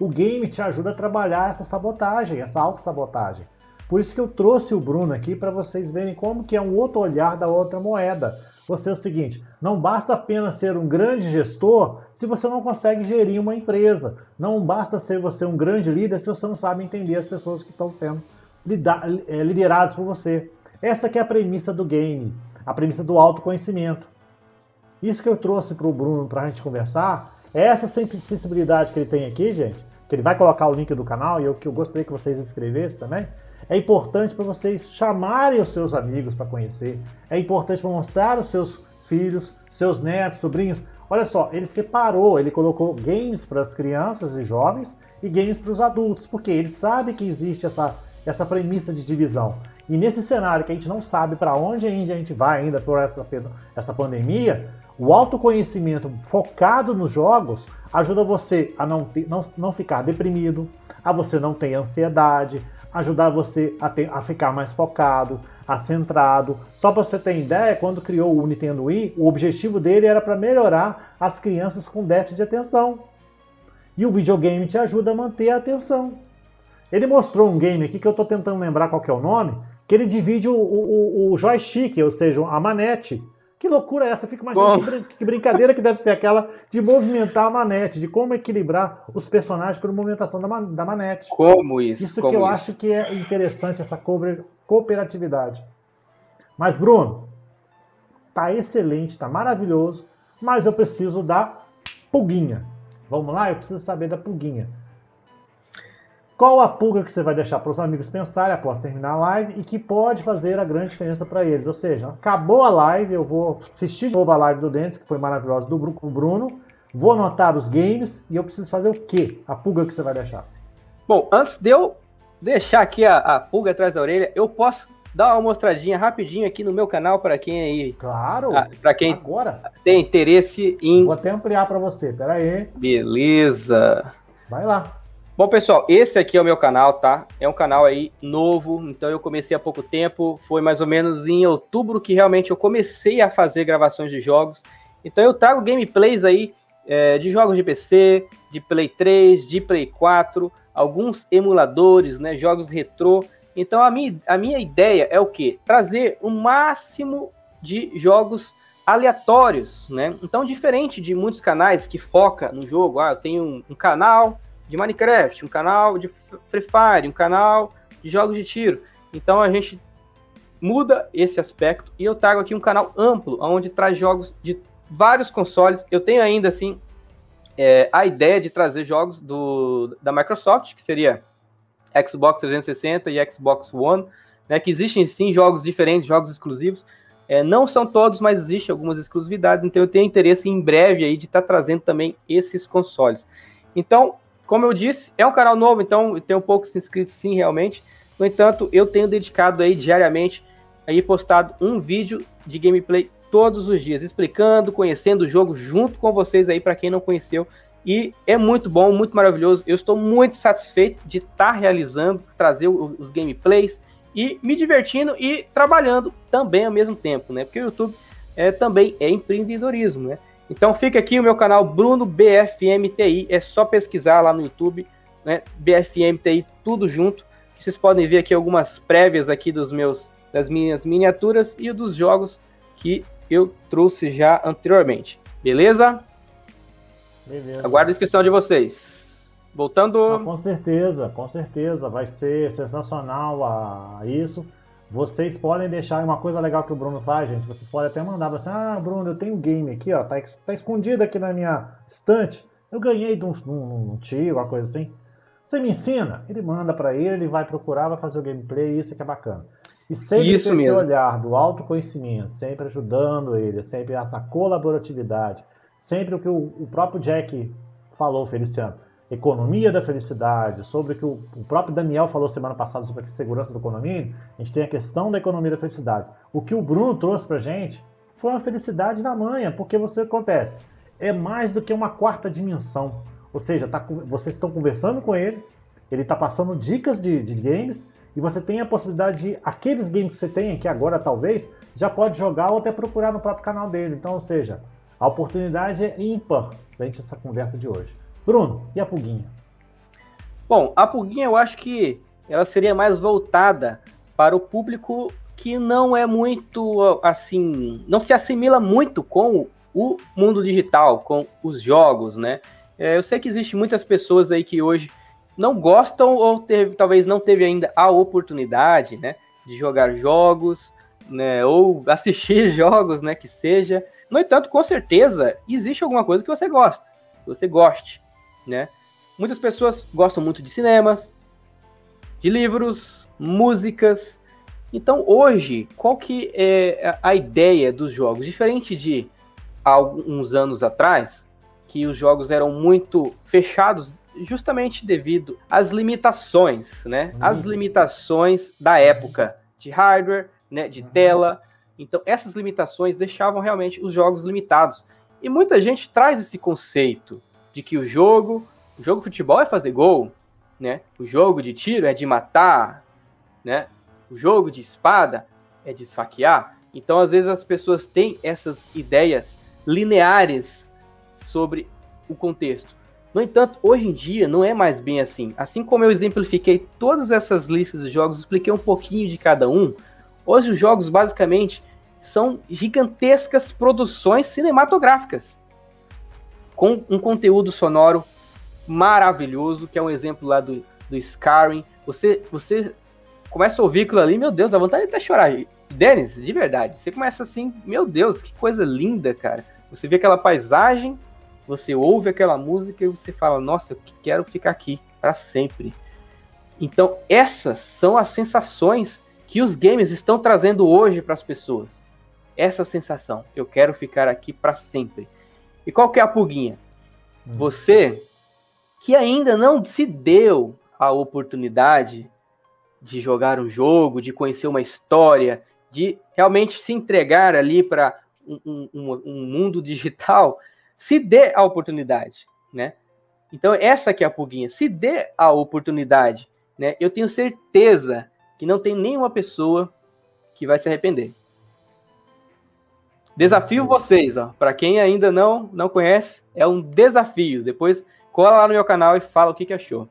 o game te ajuda a trabalhar essa sabotagem, essa autossabotagem. Por isso que eu trouxe o Bruno aqui para vocês verem como que é um outro olhar da outra moeda. Você é o seguinte, não basta apenas ser um grande gestor se você não consegue gerir uma empresa. Não basta ser você um grande líder se você não sabe entender as pessoas que estão sendo eh, lideradas por você. Essa que é a premissa do game, a premissa do autoconhecimento. Isso que eu trouxe para o Bruno para a gente conversar, é essa sensibilidade que ele tem aqui, gente, que ele vai colocar o link do canal e eu que eu gostaria que vocês escrevessem também, é importante para vocês chamarem os seus amigos para conhecer, é importante para mostrar os seus filhos, seus netos, sobrinhos. Olha só, ele separou, ele colocou games para as crianças e jovens e games para os adultos, porque ele sabe que existe essa, essa premissa de divisão. E nesse cenário que a gente não sabe para onde a gente vai ainda por essa, essa pandemia, o autoconhecimento focado nos jogos ajuda você a não, ter, não, não ficar deprimido, a você não ter ansiedade, ajudar você a, ter, a ficar mais focado, a centrado. Só para você ter ideia, quando criou o Nintendo Wii, o objetivo dele era para melhorar as crianças com déficit de atenção. E o videogame te ajuda a manter a atenção. Ele mostrou um game aqui que eu estou tentando lembrar qual é o nome, que ele divide o, o, o joystick, ou seja, a manete. Que loucura é essa? Eu fico imaginando que, brincadeira que deve ser aquela de movimentar a manete, de como equilibrar os personagens pela movimentação da, man da manete. Como isso? Isso como que eu isso? acho que é interessante, essa cooperatividade. Mas, Bruno, tá excelente, tá maravilhoso, mas eu preciso da pulguinha. Vamos lá? Eu preciso saber da pulguinha. Qual a pulga que você vai deixar para os amigos pensarem após terminar a live e que pode fazer a grande diferença para eles? Ou seja, acabou a live, eu vou assistir de novo a live do Dentes, que foi maravilhosa, do com o Bruno, vou anotar os games e eu preciso fazer o quê? A pulga que você vai deixar. Bom, antes de eu deixar aqui a, a pulga atrás da orelha, eu posso dar uma mostradinha rapidinho aqui no meu canal para quem aí. Claro. Para quem agora tem interesse em. Vou até ampliar para você. Pera aí. Beleza. Vai lá. Bom, pessoal, esse aqui é o meu canal, tá? É um canal aí novo, então eu comecei há pouco tempo, foi mais ou menos em outubro que realmente eu comecei a fazer gravações de jogos. Então eu trago gameplays aí é, de jogos de PC, de Play 3, de Play 4, alguns emuladores, né, jogos retrô. Então a minha, a minha ideia é o quê? Trazer o máximo de jogos aleatórios, né? Então diferente de muitos canais que foca no jogo, ah, eu tenho um, um canal de Minecraft, um canal de Free Fire, um canal de jogos de tiro. Então a gente muda esse aspecto e eu trago aqui um canal amplo, onde traz jogos de vários consoles. Eu tenho ainda assim é, a ideia de trazer jogos do, da Microsoft, que seria Xbox 360 e Xbox One, né, que existem sim jogos diferentes, jogos exclusivos. É, não são todos, mas existem algumas exclusividades, então eu tenho interesse em breve aí de estar tá trazendo também esses consoles. Então, como eu disse, é um canal novo, então tem um poucos inscritos sim, realmente. No entanto, eu tenho dedicado aí diariamente, aí postado um vídeo de gameplay todos os dias, explicando, conhecendo o jogo junto com vocês aí, para quem não conheceu. E é muito bom, muito maravilhoso. Eu estou muito satisfeito de estar tá realizando, trazer os gameplays e me divertindo e trabalhando também ao mesmo tempo, né? Porque o YouTube é, também é empreendedorismo, né? Então fica aqui o meu canal Bruno BFMTI, é só pesquisar lá no YouTube, né? BFMTI tudo junto, que vocês podem ver aqui algumas prévias aqui dos meus das minhas miniaturas e dos jogos que eu trouxe já anteriormente. Beleza? Beleza. Aguardo a inscrição de vocês. Voltando. Ah, com certeza, com certeza. Vai ser sensacional a, isso. Vocês podem deixar uma coisa legal que o Bruno faz, gente. Vocês podem até mandar assim: Ah, Bruno, eu tenho um game aqui, ó. Tá, tá escondido aqui na minha estante. Eu ganhei de um, um, um tio, uma coisa assim. Você me ensina? Ele manda para ele, ele vai procurar, vai fazer o gameplay, isso que é bacana. E sempre isso esse mesmo. olhar do autoconhecimento, sempre ajudando ele, sempre essa colaboratividade, sempre o que o, o próprio Jack falou, Feliciano economia da felicidade, sobre o que o próprio Daniel falou semana passada sobre a segurança do condomínio, a gente tem a questão da economia da felicidade. O que o Bruno trouxe para gente foi uma felicidade na manhã, porque você acontece, é mais do que uma quarta dimensão. Ou seja, tá, vocês estão conversando com ele, ele está passando dicas de, de, games, e você tem a possibilidade de, aqueles games que você tem aqui agora, talvez, já pode jogar ou até procurar no próprio canal dele. Então, ou seja, a oportunidade é ímpar frente essa conversa de hoje. Bruno, e a pulguinha? Bom, a pulguinha eu acho que ela seria mais voltada para o público que não é muito assim, não se assimila muito com o mundo digital, com os jogos, né? É, eu sei que existe muitas pessoas aí que hoje não gostam ou teve, talvez não teve ainda a oportunidade, né, de jogar jogos, né, ou [LAUGHS] assistir jogos, né, que seja. No entanto, com certeza existe alguma coisa que você gosta, que você goste né? Muitas pessoas gostam muito de cinemas, de livros, músicas. Então, hoje, qual que é a ideia dos jogos? Diferente de alguns anos atrás, que os jogos eram muito fechados justamente devido às limitações, né? As limitações da época de hardware, né, de uhum. tela. Então, essas limitações deixavam realmente os jogos limitados. E muita gente traz esse conceito de que o jogo, o jogo de futebol é fazer gol, né? O jogo de tiro é de matar, né? O jogo de espada é de esfaquear. Então, às vezes as pessoas têm essas ideias lineares sobre o contexto. No entanto, hoje em dia não é mais bem assim. Assim como eu exemplifiquei todas essas listas de jogos, expliquei um pouquinho de cada um. Hoje os jogos basicamente são gigantescas produções cinematográficas com um conteúdo sonoro maravilhoso, que é um exemplo lá do, do Skyrim. Você, você começa a ouvir aquilo ali, meu Deus, dá vontade de até chorar. Dennis, de verdade, você começa assim, meu Deus, que coisa linda, cara. Você vê aquela paisagem, você ouve aquela música e você fala, nossa, eu quero ficar aqui para sempre. Então, essas são as sensações que os games estão trazendo hoje para as pessoas. Essa sensação, eu quero ficar aqui para sempre. E qual que é a pulguinha? Você que ainda não se deu a oportunidade de jogar um jogo, de conhecer uma história, de realmente se entregar ali para um, um, um, mundo digital, se dê a oportunidade, né? Então essa que é a pulguinha, se dê a oportunidade, né? Eu tenho certeza que não tem nenhuma pessoa que vai se arrepender. Desafio vocês, ó. Para quem ainda não não conhece, é um desafio. Depois cola lá no meu canal e fala o que, que achou.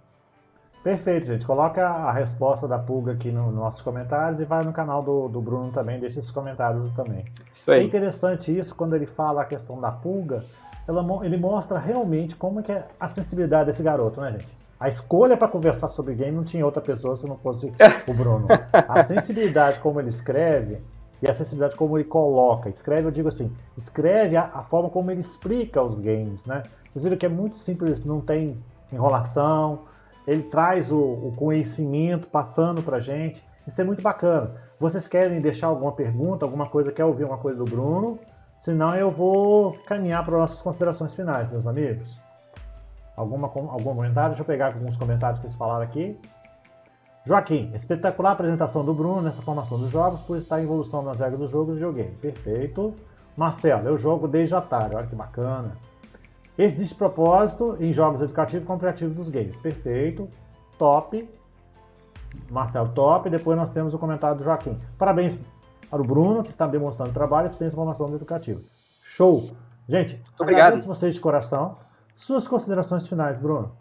Perfeito, gente. Coloca a resposta da pulga aqui nos nossos comentários e vai no canal do, do Bruno também, deixa esses comentários também. Isso aí. É interessante isso, quando ele fala a questão da pulga, ela, ele mostra realmente como é, é a sensibilidade desse garoto, né, gente? A escolha para conversar sobre game não tinha outra pessoa se não fosse o Bruno. [LAUGHS] A sensibilidade como ele escreve e a acessibilidade como ele coloca. Escreve, eu digo assim, escreve a, a, forma como ele explica os games, né? Vocês viram que é muito simples, não tem enrolação, ele traz o, o conhecimento passando para gente. Isso é muito bacana. Vocês querem deixar alguma pergunta, alguma coisa, quer ouvir uma coisa do Bruno? Senão eu vou caminhar para nossas considerações finais, meus amigos. Alguma, algum comentário? Deixa eu pegar alguns comentários que eles falaram aqui. Joaquim, espetacular apresentação do Bruno nessa formação dos jogos, por estar em evolução nas regras do jogo e joguei. Perfeito. Marcelo, eu jogo desde Atari, olha que bacana. Existe propósito em jogos educativos e comparativos dos games. Perfeito. Top. Marcelo, top. Depois nós temos o comentário do Joaquim. Parabéns para o Bruno, que está demonstrando trabalho e eficiência formação educativa. Show! Gente, Muito obrigado. agradeço vocês de coração. Suas considerações finais, Bruno.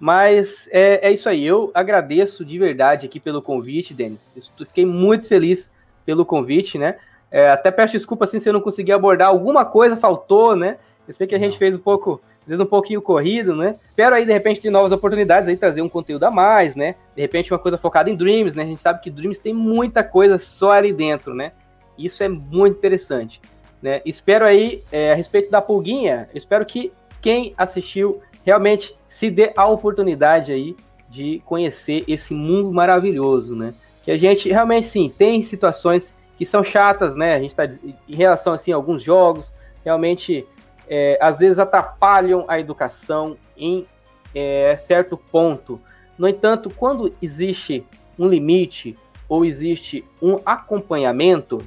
Mas é, é, isso aí. Eu agradeço de verdade aqui pelo convite, Denis. Fiquei muito feliz pelo convite, né? É, até peço desculpa assim, se eu não consegui abordar alguma coisa, faltou, né? Eu sei que a gente fez um pouco, um pouquinho corrido, né? Espero aí, de repente, ter novas oportunidades aí, trazer um conteúdo a mais, né? De repente, uma coisa focada em Dreams, né? A gente sabe que Dreams tem muita coisa só ali dentro, né? Isso é muito interessante. Né? Espero aí, é, a respeito da pulguinha, espero que quem assistiu realmente se dê a oportunidade aí de conhecer esse mundo maravilhoso, né? Que a gente realmente sim tem situações que são chatas, né? A gente está em relação assim a alguns jogos, realmente é, às vezes atrapalham a educação em é, certo ponto. No entanto, quando existe um limite ou existe um acompanhamento,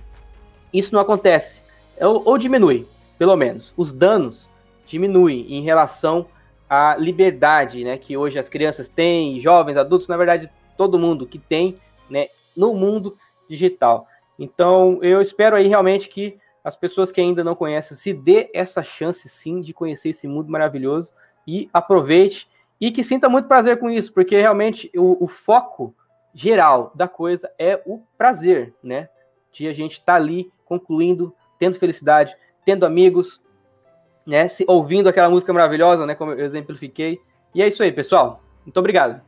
isso não acontece ou, ou diminui, pelo menos. Os danos diminuem em relação à liberdade, né, que hoje as crianças têm, jovens, adultos, na verdade, todo mundo que tem, né, no mundo digital. Então, eu espero aí realmente que as pessoas que ainda não conhecem se dê essa chance sim de conhecer esse mundo maravilhoso e aproveite e que sinta muito prazer com isso, porque realmente o, o foco geral da coisa é o prazer, né? De a gente estar tá ali concluindo tendo felicidade, tendo amigos, né? Se, ouvindo aquela música maravilhosa, né? Como eu exemplifiquei. E é isso aí, pessoal. Muito obrigado.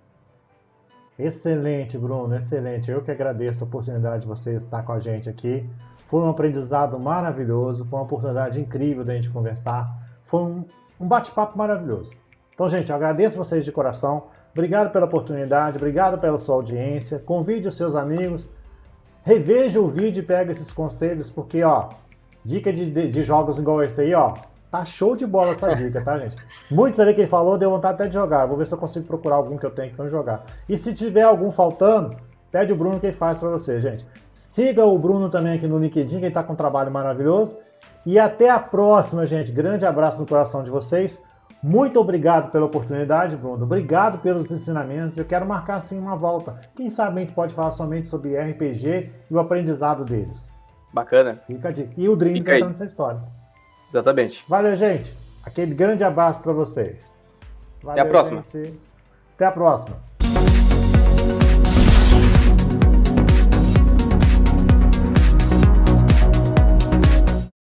Excelente, Bruno, excelente. Eu que agradeço a oportunidade de você estar com a gente aqui. Foi um aprendizado maravilhoso, foi uma oportunidade incrível da gente conversar. Foi um, um bate-papo maravilhoso. Então, gente, eu agradeço vocês de coração. Obrigado pela oportunidade, obrigado pela sua audiência. Convide os seus amigos, reveja o vídeo e pega esses conselhos, porque, ó, Dica de, de, de, jogos igual esse aí, ó. Tá show de bola essa [LAUGHS] dica, tá, gente? Muitos ali que ele falou, deu vontade até de jogar. Vou ver se eu consigo procurar algum que eu tenho que não jogar. E se tiver algum faltando, pede o Bruno que ele faz para você, gente. Siga o Bruno também aqui no LinkedIn, que ele tá com um trabalho maravilhoso. E até a próxima, gente. Grande abraço no coração de vocês. Muito obrigado pela oportunidade, Bruno. Obrigado pelos ensinamentos. Eu quero marcar assim uma volta. Quem sabe a gente pode falar somente sobre RPG e o aprendizado deles. Bacana. Fica a dica. E o Dreams entra nessa história. Exatamente. Valeu, gente. Aquele grande abraço para vocês. Valeu, Até a próxima. Gente. Até a próxima.